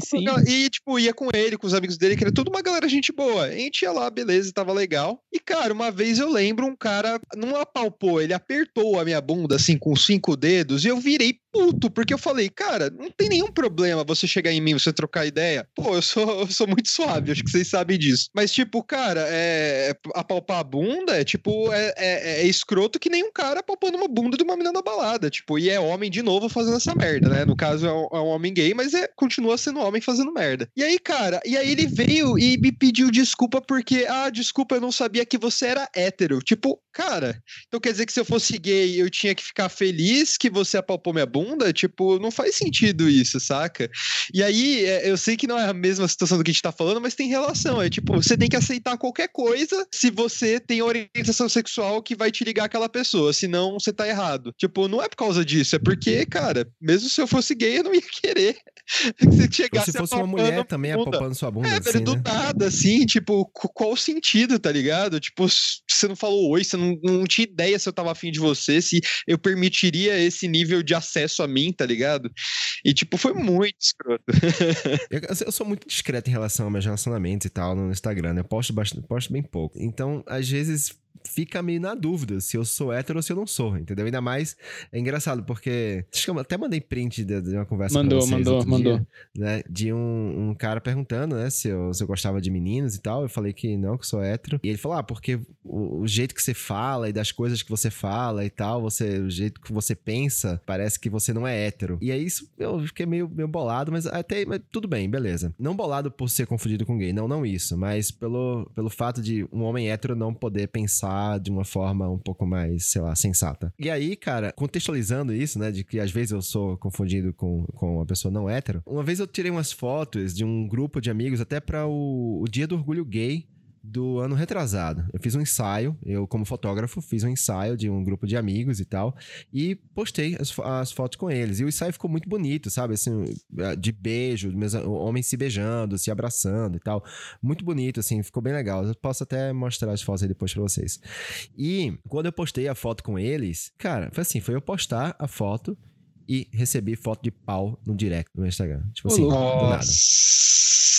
e, tipo, ia com ele, com os amigos dele, que era tudo uma galera gente boa. A gente ia lá, beleza, tava legal. E, cara, uma vez eu lembro um cara não apalpou, ele apertou a minha bunda assim com cinco dedos e eu virei puto, porque eu falei, cara, não tem nenhum problema você chegar em mim, você trocar ideia. Pô, eu sou, eu sou muito suave, acho que vocês sabem disso. Mas, tipo, cara, é, apalpar a bunda é tipo, é, é, é escroto que nem um cara apalpando uma bunda de uma menina na balada. Tipo, e é homem de novo fazendo essa merda, né? No caso é um, é um homem gay, mas é, continua sendo homem fazendo merda. E aí, cara, e aí ele veio e me pediu desculpa porque, ah, desculpa, eu não sabia que você era hétero. Tipo, cara, então quer dizer que se eu fosse gay, eu tinha que ficar feliz que você apalpou minha bunda? bunda, tipo, não faz sentido isso, saca? E aí, é, eu sei que não é a mesma situação do que a gente tá falando, mas tem relação. É tipo, você tem que aceitar qualquer coisa se você tem orientação sexual que vai te ligar aquela pessoa, senão você tá errado. Tipo, não é por causa disso, é porque, cara, mesmo se eu fosse gay, eu não ia querer que chegasse se fosse uma mulher também apalpando sua bunda. É, assim, do né? nada, assim, tipo, qual o sentido, tá ligado? Tipo, você não falou oi, você não, não tinha ideia se eu tava afim de você, se eu permitiria esse nível de acesso acesso a mim, tá ligado? E, tipo, foi muito escroto. eu, eu, sou muito discreto em relação aos meus relacionamentos e tal no Instagram, né? Eu posto, bastante, posto bem pouco. Então, às vezes, fica meio na dúvida se eu sou hétero ou se eu não sou, entendeu? Ainda mais é engraçado, porque. Acho que eu até mandei print de, de uma conversa mandou, vocês. Mandou, mandou, mandou. Né, de um, um, cara perguntando, né, se eu, se eu gostava de meninos e tal. Eu falei que não, que sou hétero. E ele falou, ah, porque o, o, jeito que você fala e das coisas que você fala e tal, você, o jeito que você pensa, parece que você não é hétero. E aí isso eu fiquei meio, meio bolado, mas até mas tudo bem, beleza. Não bolado por ser confundido com gay, não, não isso, mas pelo, pelo fato de um homem hétero não poder pensar de uma forma um pouco mais, sei lá, sensata. E aí, cara, contextualizando isso, né, de que às vezes eu sou confundido com, com uma pessoa não hétero, uma vez eu tirei umas fotos de um grupo de amigos até para o, o Dia do Orgulho Gay do ano retrasado. Eu fiz um ensaio, eu como fotógrafo fiz um ensaio de um grupo de amigos e tal, e postei as, as fotos com eles. E o ensaio ficou muito bonito, sabe? Assim, de beijo, meus homens se beijando, se abraçando e tal. Muito bonito, assim, ficou bem legal. Eu posso até mostrar as fotos aí depois pra vocês. E quando eu postei a foto com eles, cara, foi assim, foi eu postar a foto e recebi foto de pau no direct do Instagram. Tipo assim, Nossa. do nada.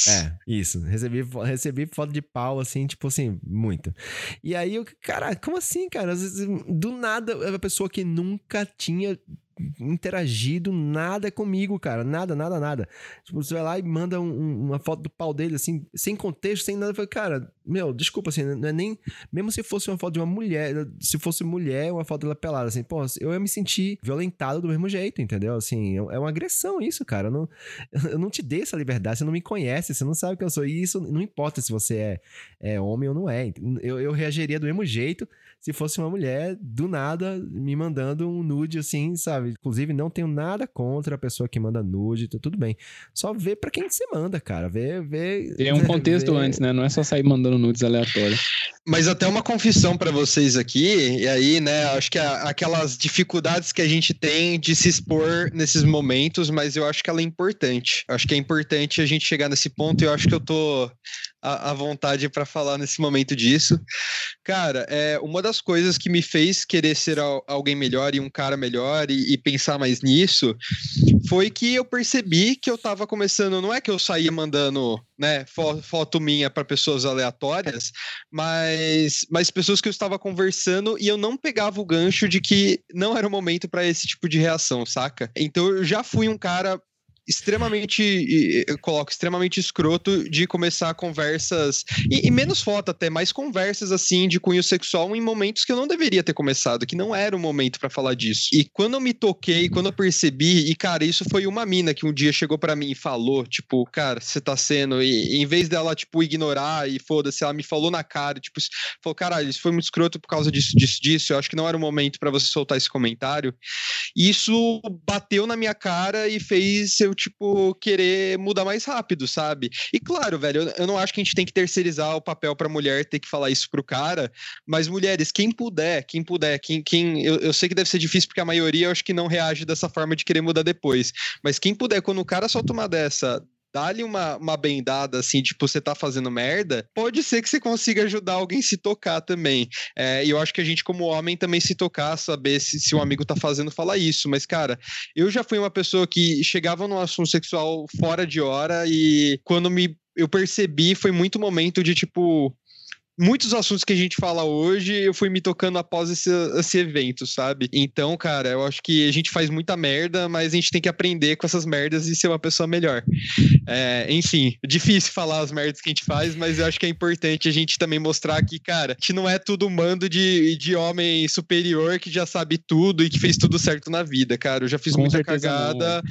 É, isso. Recebi, recebi foto de pau, assim, tipo assim, muito. E aí, eu, cara, como assim, cara? Do nada, a pessoa que nunca tinha interagido nada comigo, cara. Nada, nada, nada. Tipo, você vai lá e manda um, uma foto do pau dele, assim, sem contexto, sem nada. Eu falei, cara, meu, desculpa, assim, não é nem. Mesmo se fosse uma foto de uma mulher, se fosse mulher, uma foto dela pelada, assim, pô, eu ia me sentir violentado do mesmo jeito, entendeu? Assim, é, é uma agressão isso, cara. Eu não, eu não te dei essa liberdade, você não me conhece, você não sabe quem eu sou. E isso não importa se você é, é homem ou não é. Eu, eu reagiria do mesmo jeito se fosse uma mulher, do nada, me mandando um nude, assim, sabe? Inclusive, não tenho nada contra a pessoa que manda nude, tá tudo bem. Só vê pra quem você manda, cara. Vê, vê. Tem um contexto vê... antes, né? Não é só sair mandando nudes aleatórios. Mas até uma confissão para vocês aqui, e aí, né, acho que a, aquelas dificuldades que a gente tem de se expor nesses momentos, mas eu acho que ela é importante. Eu acho que é importante a gente chegar nesse ponto e eu acho que eu tô à, vontade para falar nesse momento disso. Cara, é uma das coisas que me fez querer ser alguém melhor e um cara melhor e, e pensar mais nisso foi que eu percebi que eu tava começando, não é que eu saía mandando né, foto minha para pessoas aleatórias, mas, mas pessoas que eu estava conversando e eu não pegava o gancho de que não era o momento para esse tipo de reação, saca? Então eu já fui um cara extremamente, eu coloco extremamente escroto de começar conversas, e, e, menos foto até, mais conversas assim de cunho sexual em momentos que eu não deveria ter começado, que não era o momento para falar disso. E quando eu me toquei, quando eu percebi, e cara, isso foi uma mina que um dia chegou para mim e falou, tipo, cara, você tá sendo, e, e em vez dela, tipo, ignorar e foda-se, ela me falou na cara, tipo, falou, caralho, isso foi muito escroto por causa disso, disso, disso, eu acho que não era o momento para você soltar esse comentário. E isso bateu na minha cara e fez eu tipo, querer mudar mais rápido, sabe? E claro, velho, eu, não acho que a gente tem que terceirizar o papel pra mulher ter que falar isso pro cara, mas mulheres, quem puder, quem puder, quem. quem eu, eu sei que deve ser difícil porque a maioria eu acho que não reage dessa forma de querer mudar depois. Mas quem puder, quando o cara solta uma dessa, dá-lhe uma, uma bendada, assim, tipo, você tá fazendo merda, pode ser que você consiga ajudar alguém a se tocar também. É, e eu acho que a gente, como homem, também se tocar, saber se, se um amigo tá fazendo, falar isso. Mas, cara, eu já fui uma pessoa que chegava num assunto sexual fora de hora e quando me eu percebi, foi muito momento de, tipo, muitos assuntos que a gente fala hoje, eu fui me tocando após esse, esse evento, sabe? Então, cara, eu acho que a gente faz muita merda, mas a gente tem que aprender com essas merdas e ser uma pessoa melhor. É, enfim, difícil falar as merdas que a gente faz, mas eu acho que é importante a gente também mostrar que, cara, a gente não é tudo mando de, de homem superior que já sabe tudo e que fez tudo certo na vida, cara. Eu já fiz com muita cagada,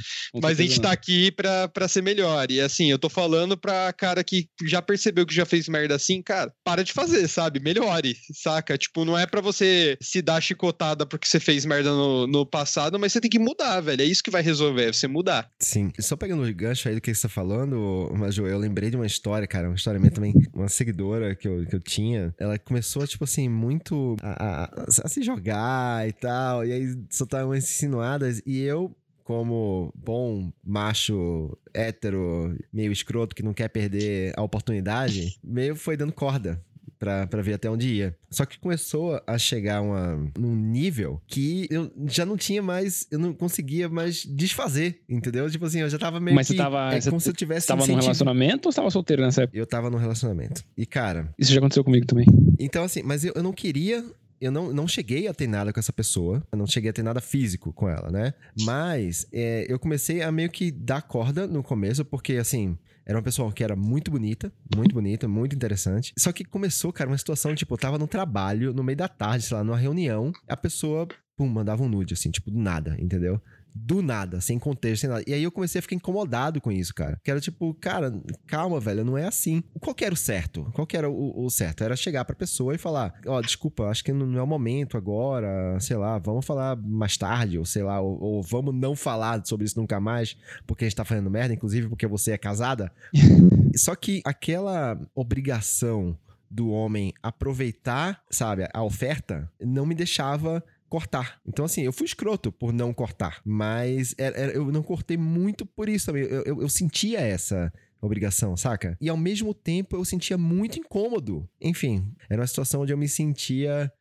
mas a gente tá aqui pra, pra ser melhor. E assim, eu tô falando pra cara que já percebeu que já fez merda assim, cara, para de fazer, sabe? Melhore, saca? Tipo, não é para você se dar chicotada porque você fez merda no, no passado, mas você tem que mudar, velho. É isso que vai resolver, é você mudar. Sim. Só pegando o gancho aí do que você tá falando, Maju, eu lembrei de uma história, cara, uma história minha também. Uma seguidora que eu, que eu tinha, ela começou, tipo assim, muito a, a, a se jogar e tal, e aí soltar umas insinuadas, e eu como bom macho hétero, meio escroto que não quer perder a oportunidade, meio foi dando corda pra, pra ver até onde ia. Só que começou a chegar uma, num nível que eu já não tinha mais, eu não conseguia mais desfazer, entendeu? Tipo assim, eu já tava meio Mas que... Você tava... É como se eu tivesse tava num relacionamento ou você tava solteiro nessa época? Eu tava num relacionamento. E, cara... Isso já aconteceu comigo também. Então, assim, mas eu, eu não queria eu não, não cheguei a ter nada com essa pessoa, eu não cheguei a ter nada físico com ela, né? Mas é, eu comecei a meio que dar corda no começo, porque assim, era uma pessoa que era muito bonita, muito bonita, muito interessante. Só que começou, cara, uma situação, tipo, eu tava no trabalho, no meio da tarde, sei lá, numa reunião, a pessoa, pum, mandava um nude, assim, tipo, do nada, entendeu? Do nada, sem contexto, sem nada. E aí eu comecei a ficar incomodado com isso, cara. Que era tipo, cara, calma, velho, não é assim. Qual que era o certo? Qual que era o, o certo? Era chegar pra pessoa e falar: Ó, oh, desculpa, acho que não é o momento agora, sei lá, vamos falar mais tarde, ou sei lá, ou, ou, vamos não falar sobre isso nunca mais, porque a gente tá fazendo merda, inclusive porque você é casada. Só que aquela obrigação do homem aproveitar, sabe, a oferta, não me deixava cortar. Então, assim, eu fui escroto por não cortar, mas era, era, eu não cortei muito por isso também. Eu, eu, eu sentia essa obrigação, saca? E ao mesmo tempo eu sentia muito incômodo. Enfim, era uma situação onde eu me sentia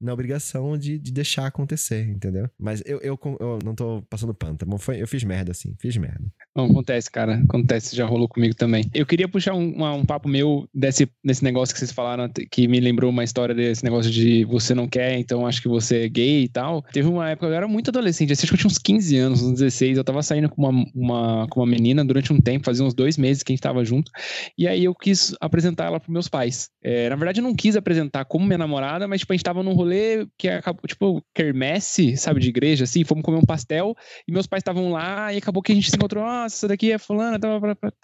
na obrigação de, de deixar acontecer, entendeu? Mas eu, eu, eu não tô passando pano, tá bom? Foi, eu fiz merda, assim, fiz merda. Acontece, cara. Acontece, já rolou comigo também. Eu queria puxar um, uma, um papo meu desse, desse negócio que vocês falaram, que me lembrou uma história desse negócio de você não quer, então acho que você é gay e tal. Teve uma época, eu era muito adolescente, acho que eu tinha uns 15 anos, uns 16, eu tava saindo com uma, uma, com uma menina durante um tempo, fazia uns dois meses que a gente tava junto, e aí eu quis apresentar ela pros meus pais. É, na verdade, eu não quis apresentar como minha namorada, mas tipo, a gente tava num rolê rolê que acabou, tipo, quermesse, sabe, de igreja, assim, fomos comer um pastel e meus pais estavam lá e acabou que a gente se encontrou, nossa, essa daqui é fulana, tá,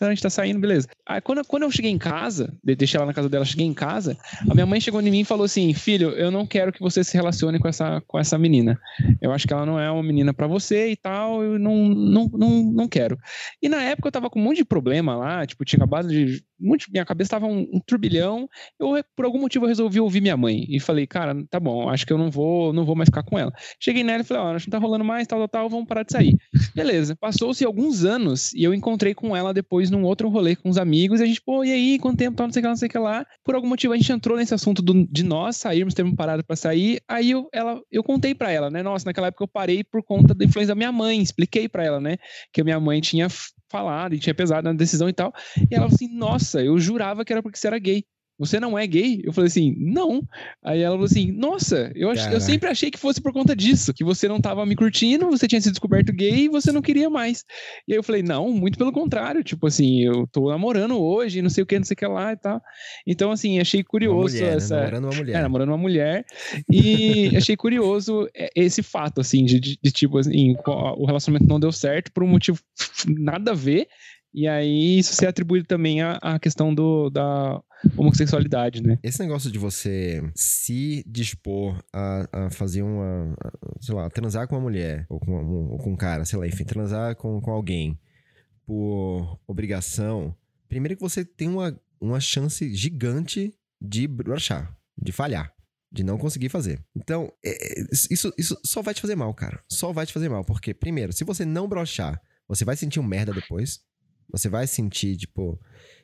a gente tá saindo, beleza. Aí quando, quando eu cheguei em casa, deixei ela na casa dela, cheguei em casa, a minha mãe chegou em mim e falou assim, filho, eu não quero que você se relacione com essa, com essa menina. Eu acho que ela não é uma menina para você e tal, eu não, não, não, não quero. E na época eu tava com um monte de problema lá, tipo, tinha acabado de minha cabeça estava um, um, turbilhão. Eu, por algum motivo, resolvi ouvir minha mãe. E falei, cara, tá bom, acho que eu não vou, não vou mais ficar com ela. Cheguei nela e falei, ó, oh, acho que não tá rolando mais, tal, tal, tal, vamos parar de sair. Beleza. Passou-se alguns anos e eu encontrei com ela depois num outro rolê com os amigos. E a gente, pô, e aí, quanto tempo, tal, não sei o que lá, não sei o que lá. Por algum motivo, a gente entrou nesse assunto do, de nós sairmos, termos parado para sair. Aí eu, ela, eu contei para ela, né? Nossa, naquela época eu parei por conta da influência da minha mãe. Expliquei para ela, né? Que a minha mãe tinha falado e tinha pesado na decisão e tal. E ela falou assim: Nossa, eu jurava que era porque você era gay você não é gay? Eu falei assim, não. Aí ela falou assim, nossa, eu, ach, eu sempre achei que fosse por conta disso, que você não tava me curtindo, você tinha se descoberto gay e você não queria mais. E aí eu falei, não, muito pelo contrário, tipo assim, eu tô namorando hoje, não sei o que, não sei o que lá e tal. Então, assim, achei curioso mulher, né? essa. Né? Namorando uma mulher. É, namorando uma mulher. E achei curioso esse fato, assim, de, de, de tipo assim, o relacionamento não deu certo por um motivo nada a ver. E aí isso se atribui também à, à questão do, da homossexualidade, né? Esse negócio de você se dispor a, a fazer uma, sei lá, transar com uma mulher, ou com, um, ou com um cara, sei lá, enfim, transar com, com alguém por obrigação, primeiro que você tem uma, uma chance gigante de brochar, de falhar de não conseguir fazer. Então, é, é, isso, isso só vai te fazer mal, cara. Só vai te fazer mal. Porque, primeiro, se você não brochar, você vai sentir um merda depois. Você vai sentir, tipo,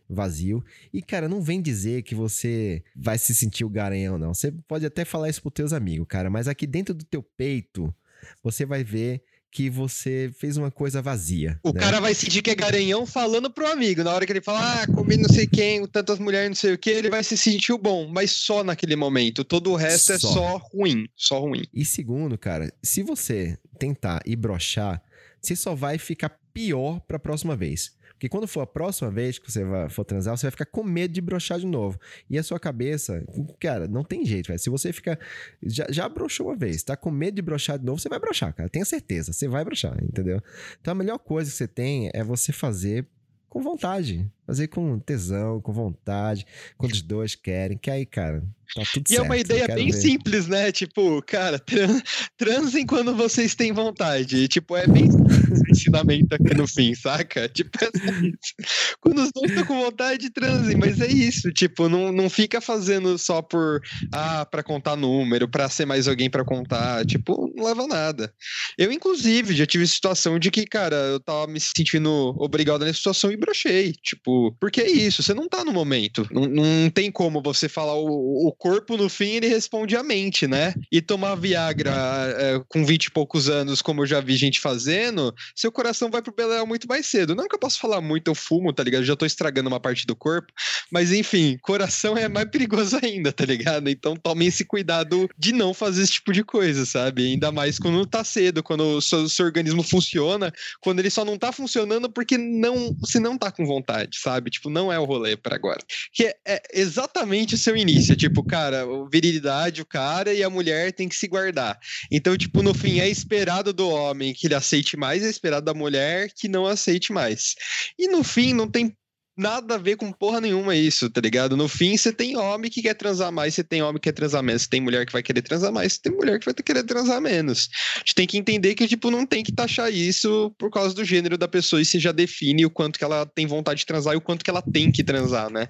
vazio. E, cara, não vem dizer que você vai se sentir o garanhão, não. Você pode até falar isso pros teus amigos, cara, mas aqui dentro do teu peito, você vai ver que você fez uma coisa vazia. O né? cara vai sentir que é garanhão falando pro amigo. Na hora que ele fala, ah, comi não sei quem, tantas mulheres, não sei o que, ele vai se sentir o bom, mas só naquele momento. Todo o resto é só. é só ruim. Só ruim. E segundo, cara, se você tentar e brochar, você só vai ficar pior pra próxima vez. Porque quando for a próxima vez que você vai, for transar, você vai ficar com medo de brochar de novo. E a sua cabeça, cara, não tem jeito, velho. Se você fica. Já, já brochou uma vez, tá com medo de brochar de novo, você vai brochar, cara. Tenha certeza, você vai brochar, entendeu? Então a melhor coisa que você tem é você fazer com vontade. Fazer com tesão, com vontade, quando os dois querem. Que aí, cara, tá tudo e certo. E é uma ideia bem ver. simples, né? Tipo, cara, tran transem quando vocês têm vontade. E, tipo, é bem simples o ensinamento aqui no fim, saca? Tipo, é isso. Quando os dois estão com vontade, transem. Mas é isso, tipo, não, não fica fazendo só por, ah, pra contar número, pra ser mais alguém pra contar. Tipo, não leva nada. Eu, inclusive, já tive situação de que, cara, eu tava me sentindo obrigado nessa situação e brochei. Tipo, porque é isso, você não tá no momento. Não, não tem como você falar o, o corpo no fim, ele responde a mente, né? E tomar Viagra é, com 20 e poucos anos, como eu já vi gente fazendo, seu coração vai pro Beleléu muito mais cedo. Não que eu possa falar muito, eu fumo, tá ligado? Eu já tô estragando uma parte do corpo. Mas enfim, coração é mais perigoso ainda, tá ligado? Então tomem esse cuidado de não fazer esse tipo de coisa, sabe? Ainda mais quando tá cedo, quando o seu, seu organismo funciona, quando ele só não tá funcionando porque não, você não tá com vontade, sabe? Sabe? Tipo, não é o rolê para agora. Que é, é, exatamente o seu início. Tipo, cara, virilidade, o cara e a mulher tem que se guardar. Então, tipo, no fim, é esperado do homem que ele aceite mais, é esperado da mulher que não aceite mais. E no fim, não tem nada a ver com porra nenhuma isso, tá ligado? No fim, você tem homem que quer transar mais, você tem homem que quer transar menos, você tem mulher que vai querer transar mais, você tem mulher que vai querer transar menos. A gente tem que entender que, tipo, não tem que taxar isso por causa do gênero da pessoa e você já define o quanto que ela tem vontade de transar e o quanto que ela tem que transar, né?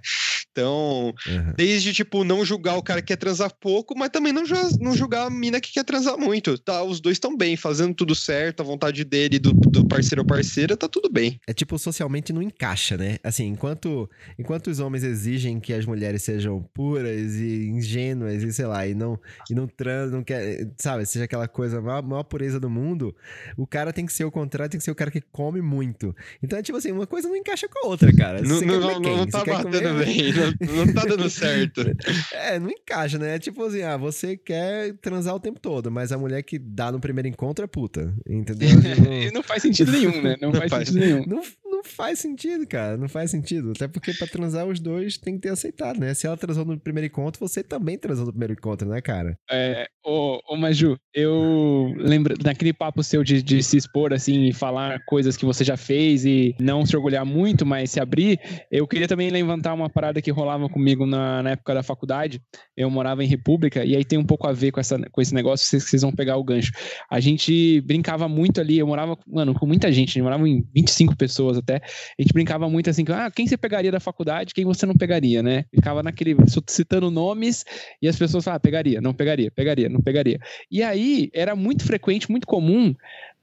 Então, uhum. desde, tipo, não julgar o cara que quer transar pouco, mas também não, não julgar a mina que quer transar muito, tá? Os dois estão bem, fazendo tudo certo, a vontade dele, do, do parceiro ou parceira, tá tudo bem. É tipo, socialmente não encaixa, né? Assim, enquanto, enquanto os homens exigem que as mulheres sejam puras e ingênuas e sei lá, e não, e não trans, não quer, sabe, seja aquela coisa, a maior, maior pureza do mundo, o cara tem que ser o contrário, tem que ser o cara que come muito. Então é tipo assim, uma coisa não encaixa com a outra, cara. Não, não, não, não, tá batendo comer... bem, não, não tá dando certo. é, não encaixa, né? É tipo assim, ah, você quer transar o tempo todo, mas a mulher que dá no primeiro encontro é puta, entendeu? não... não faz sentido nenhum, né? Não, faz, faz sentido nenhum. Não, não faz sentido, cara. Não faz sentido. Até porque pra transar os dois tem que ter aceitado, né? Se ela transou no primeiro encontro, você também transou no primeiro encontro, né, cara? É, ô, ô Maju, eu lembro daquele papo seu de, de se expor assim e falar coisas que você já fez e não se orgulhar muito, mas se abrir. Eu queria também levantar uma parada que rolava comigo na, na época da faculdade. Eu morava em República e aí tem um pouco a ver com, essa, com esse negócio, vocês, vocês vão pegar o gancho. A gente brincava muito ali, eu morava, mano, com muita gente, gente morava em 25 pessoas até. A gente brincava muito assim, ah, quem você pegaria da faculdade, quem você não pegaria, né? Ficava naquele, citando nomes e as pessoas falavam, ah, pegaria, não pegaria, pegaria, não pegaria. E aí era muito frequente, muito comum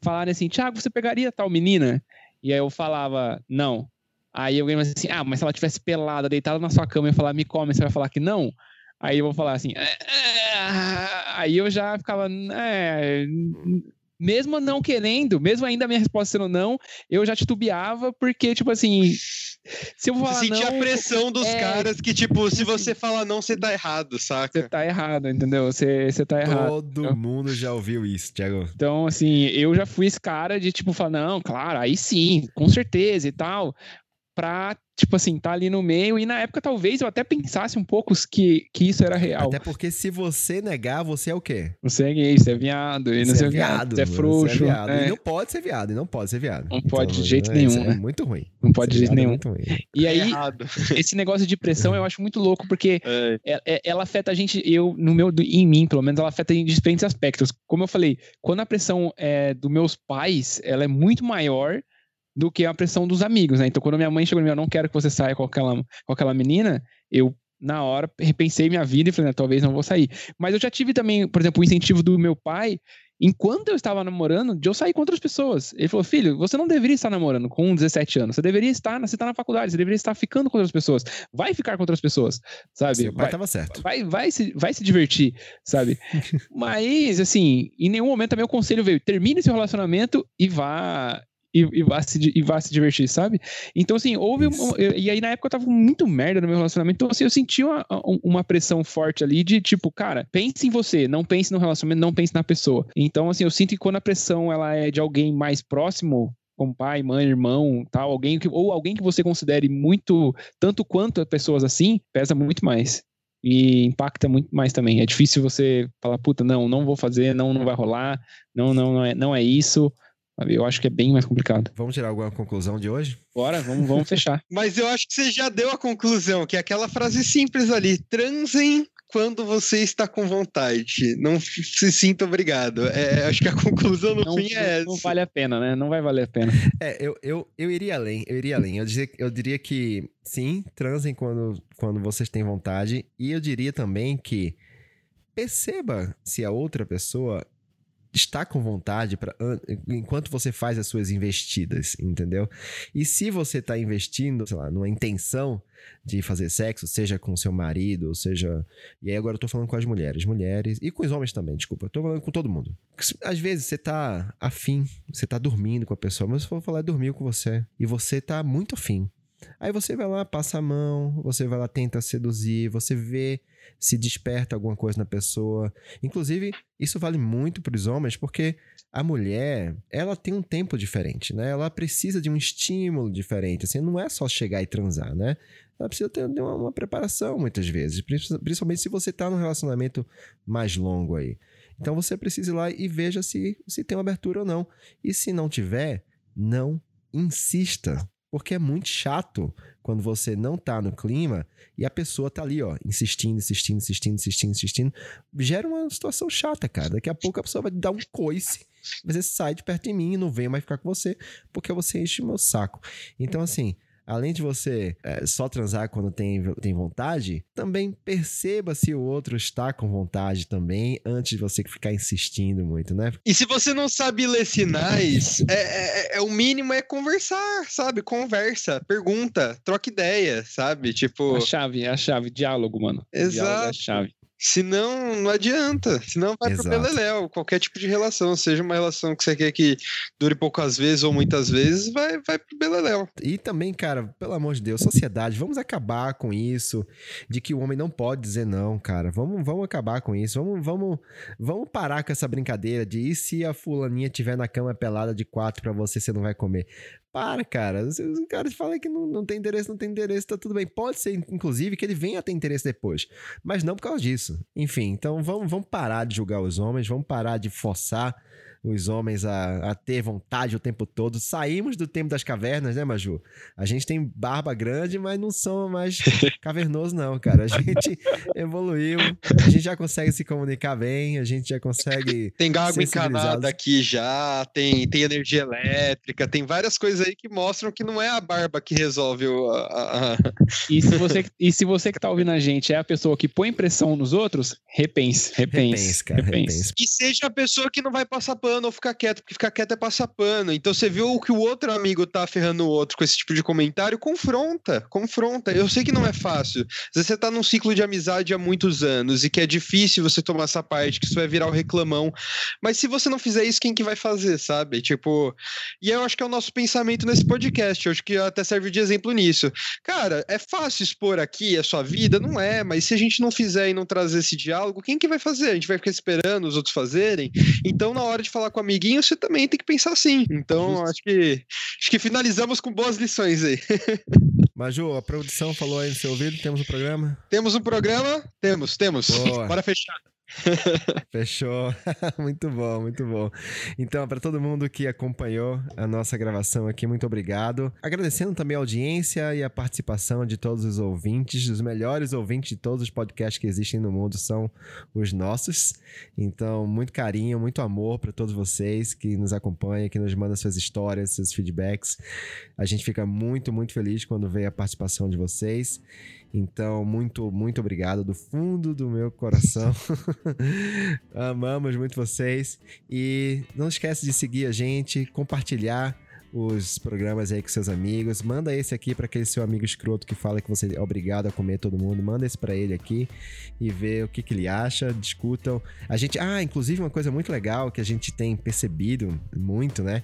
falarem assim, Thiago, você pegaria tal menina? E aí eu falava, não. Aí alguém vai assim, ah, mas se ela tivesse pelada, deitada na sua cama e falar, me come, você vai falar que não? Aí eu vou falar assim, ah, aí eu já ficava, é, mesmo não querendo, mesmo ainda a minha resposta sendo não, eu já titubeava, porque, tipo assim, se eu falar Você sentia não, a pressão dos é, caras que, tipo, se você falar não, você tá errado, saca? Você tá errado, entendeu? Você, você tá errado. Todo entendeu? mundo já ouviu isso, Thiago. Então, assim, eu já fui esse cara de, tipo, falar, não, claro, aí sim, com certeza e tal, pra, tipo assim, tá ali no meio. E na época, talvez, eu até pensasse um pouco que, que isso era real. Até porque se você negar, você é o quê? Você é gay, você é viado, e não Você é viado. você é frouxo. Você é viado. é. E não pode ser viado, e não pode ser viado. Não pode de jeito é- nenhum, isso É né? muito ruim. Não pode de Ser jeito viado é nenhum. muito ruim. E aí, esse negócio de pressão eu acho muito louco, porque É. é- é- ela afeta a gente, eu, no meu, em mim, pelo menos, ela afeta em diferentes aspectos. Como eu falei, quando a pressão é dos meus pais, ela é muito maior do que a pressão dos amigos, né? Então, quando minha mãe chegou em mim, eu não quero que você saia com aquela, com aquela menina, eu, na hora, repensei minha vida e falei, né, talvez não vou sair. Mas eu já tive também, por exemplo, o incentivo do meu pai, enquanto eu estava namorando, de eu sair com outras pessoas. Ele falou, filho, você não deveria estar namorando com 17 anos, você deveria estar, você está na faculdade, você deveria estar ficando com outras pessoas. Vai ficar com outras pessoas, sabe? Seu pai Vai- tava certo. vai, vai, se, vai se divertir, sabe? Mas, assim, em nenhum momento também o conselho veio, termine seu relacionamento e vá. E, e, vá se, e vá se divertir, sabe? Então, assim, houve. um- eu- e aí, na época, eu tava com muito merda no meu relacionamento. Então, assim, eu senti uma, um- uma pressão forte ali de tipo, cara, pense em você, não pense no relacionamento, não pense na pessoa. Então, assim, eu sinto que quando a pressão ela é de alguém mais próximo, como pai, mãe, irmão, tal, alguém que, ou alguém que você considere muito, tanto quanto pessoas assim, pesa muito mais e impacta muito mais também. É difícil você falar, puta, não, não vou fazer, não, não vai rolar, não, não, não é, não é isso. Eu acho que é bem mais complicado. Vamos tirar alguma conclusão de hoje? Bora, vamos, vamos fechar. Mas eu acho que você já deu a conclusão, que é aquela frase simples ali: transem quando você está com vontade. Não se sinta obrigado. É, acho que a conclusão no Não, fim é não essa. vale a pena, né? Não vai valer a pena. É, eu, eu, eu iria além, eu iria além. Eu diria, eu diria que sim, transem quando, quando vocês têm vontade. E eu diria também que perceba se a outra pessoa está com vontade para enquanto você faz as suas investidas, entendeu? E se você está investindo, sei lá, numa intenção de fazer sexo, seja com seu marido, seja. E aí agora eu tô falando com as mulheres, mulheres e com os homens também, desculpa. Eu tô falando com todo mundo. Às vezes você tá afim, você tá dormindo com a pessoa, mas se for falar dormiu com você e você tá muito afim. Aí você vai lá, passa a mão, você vai lá, tenta seduzir, você vê se desperta alguma coisa na pessoa. Inclusive, isso vale muito para os homens, porque a mulher, ela tem um tempo diferente, né? Ela precisa de um estímulo diferente. Assim, não é só chegar e transar, né? Ela precisa ter uma, uma preparação muitas vezes, princi- principalmente se você tá num relacionamento mais longo aí. Então você precisa ir lá e veja se, se tem uma abertura ou não. E se não tiver, não insista. Porque é muito chato quando você não tá no clima e a pessoa tá ali, ó, insistindo, insistindo, insistindo, insistindo, insistindo. Gera uma situação chata, cara. Daqui a pouco a pessoa vai dar um coice, você sai de perto de mim e não vem mais ficar com você porque você enche o meu saco. Então, assim, além de você é, só transar quando tem, tem vontade, também perceba se o outro está com vontade também, antes de você ficar insistindo muito, né? E se você não sabe ler sinais, é, é- é- o mínimo é conversar, sabe? Conversa, pergunta, troca ideia, sabe? Tipo, A chave, é a chave, diálogo, mano. Diálogo é a Exato. chave. Senão não adianta. Senão vai Exato. pro beleléu. Qualquer tipo de relação, seja uma relação que você quer que dure poucas vezes ou muitas vezes, vai, vai pro beleléu. E também, cara, pelo amor de Deus, sociedade, vamos acabar com isso de que o homem não pode dizer não, cara. Vamos, vamos acabar com isso. Vamos, vamos, vamos parar com essa brincadeira de e se a fulaninha tiver na cama pelada de quatro pra você, você não vai comer. Para, cara. Os caras falam que não, não tem interesse, não tem interesse, tá tudo bem. Pode ser, inclusive, que ele venha a ter interesse depois, mas não por causa disso. Enfim, então vamos, vamos parar de julgar os homens, vamos parar de forçar os homens a, a ter vontade o tempo todo. Saímos do tempo das cavernas, né, Maju? A gente tem barba grande, mas não somos mais cavernoso, não, cara. A gente evoluiu, a gente já consegue se comunicar bem, a gente já consegue. Tem água encanada aqui já, tem, tem energia elétrica, tem várias coisas aí que mostram que não é a barba que resolve o. A, a... E, se você, e se você que tá ouvindo a gente é a pessoa que põe pressão nos outros, repense, repense. Repense, cara, repense. repense. E seja a pessoa que não vai passar pano ou ficar quieto, porque ficar quieto é passar pano. Então você viu que o outro amigo tá ferrando o outro com esse tipo de comentário, confronta, confronta. Eu sei que não é fácil. Você tá num ciclo de amizade há muitos anos e que é difícil você tomar essa parte, que isso vai virar o reclamão. Mas se você não fizer isso, quem que vai fazer, sabe? Tipo, e eu acho que é o nosso pensamento nesse podcast. Eu acho que até serve de exemplo nisso. Cara, é fácil expor aqui a sua vida? Não é, mas se a gente não fizer e não trazer esse diálogo, quem que vai fazer? A gente vai ficar esperando os outros fazerem? Então, na hora de falar com a amiguinho, você também tem que pensar assim. Então, acho que acho que finalizamos com boas lições aí. Maju, a produção falou aí no seu ouvido, temos um programa? Temos um programa? Temos, temos. Boa. Bora fechar. Fechou. muito bom, muito bom. Então, para todo mundo que acompanhou a nossa gravação aqui, muito obrigado. Agradecendo também a audiência e a participação de todos os ouvintes. Os melhores ouvintes de todos os podcasts que existem no mundo são os nossos. Então, muito carinho, muito amor para todos vocês que nos acompanham, que nos mandam suas histórias, seus feedbacks. A gente fica muito, muito feliz quando vê a participação de vocês. Então, muito, muito obrigado do fundo do meu coração. Amamos muito vocês. E não esquece de seguir a gente, compartilhar os programas aí com seus amigos. Manda esse aqui para aquele seu amigo escroto que fala que você é obrigado a comer todo mundo. Manda esse para ele aqui e vê o que, que ele acha, discutam. A gente, ah, inclusive uma coisa muito legal que a gente tem percebido muito, né,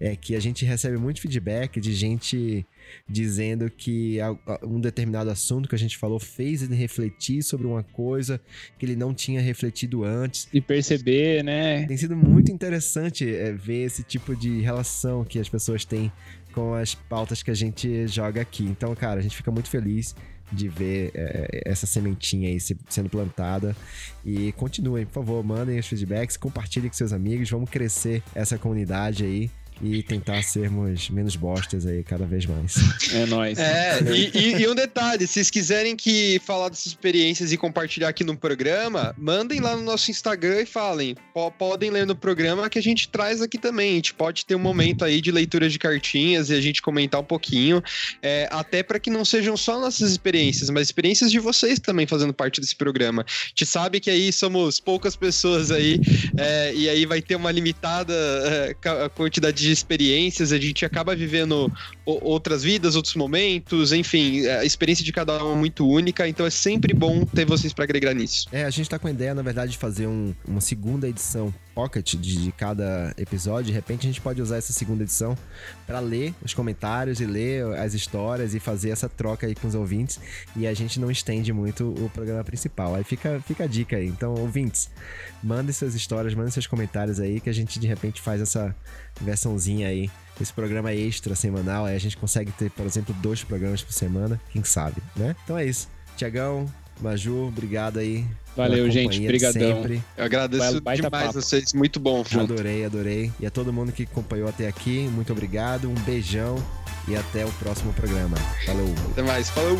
é que a gente recebe muito feedback de gente dizendo que um determinado assunto que a gente falou fez ele refletir sobre uma coisa que ele não tinha refletido antes. E perceber, né? Tem sido muito interessante é, ver esse tipo de relação que as pessoas têm com as pautas que a gente joga aqui. Então, cara, a gente fica muito feliz de ver é, essa sementinha aí sendo plantada. E continuem, por favor, mandem os feedbacks, compartilhem com seus amigos, vamos crescer essa comunidade aí e tentar sermos menos bostas aí cada vez mais. É nóis. É, e, e, e, um detalhe, se vocês quiserem que falar dessas experiências e compartilhar aqui no programa, mandem lá no nosso Instagram e falem. podem ler no programa que a gente traz aqui também. A gente pode ter um momento aí de leitura de cartinhas e a gente comentar um pouquinho, é, até para que não sejam só nossas experiências, mas experiências de vocês também fazendo parte desse programa. A gente sabe que aí somos poucas pessoas aí, é, e aí vai ter uma limitada é, quantidade de experiências, a gente acaba vivendo outras vidas, outros momentos, enfim, a experiência de cada um é muito única, então é sempre bom ter vocês para agregar nisso. É, a gente tá com a ideia, na verdade, de fazer um, uma segunda edição pocket de, de, cada episódio. De repente a gente pode usar essa segunda edição para ler os comentários e ler as histórias e fazer essa troca aí com os ouvintes. E a gente não estende muito o programa principal. Aí fica, fica a dica aí. Então, ouvintes, mandem suas histórias, mandem seus comentários aí que a gente de repente faz essa versãozinha aí. Esse programa extra semanal, aí a gente consegue ter, por exemplo, dois programas por semana, quem sabe, né? Então é isso. Tiagão, Maju, obrigado aí. Valeu, gente. Obrigadão. Sempre. Eu agradeço Vai, demais papo. vocês. Muito bom. Junto. Adorei, adorei. E a todo mundo que acompanhou até aqui, muito obrigado. Um beijão e até o próximo programa. Falou. Até mais. Falou.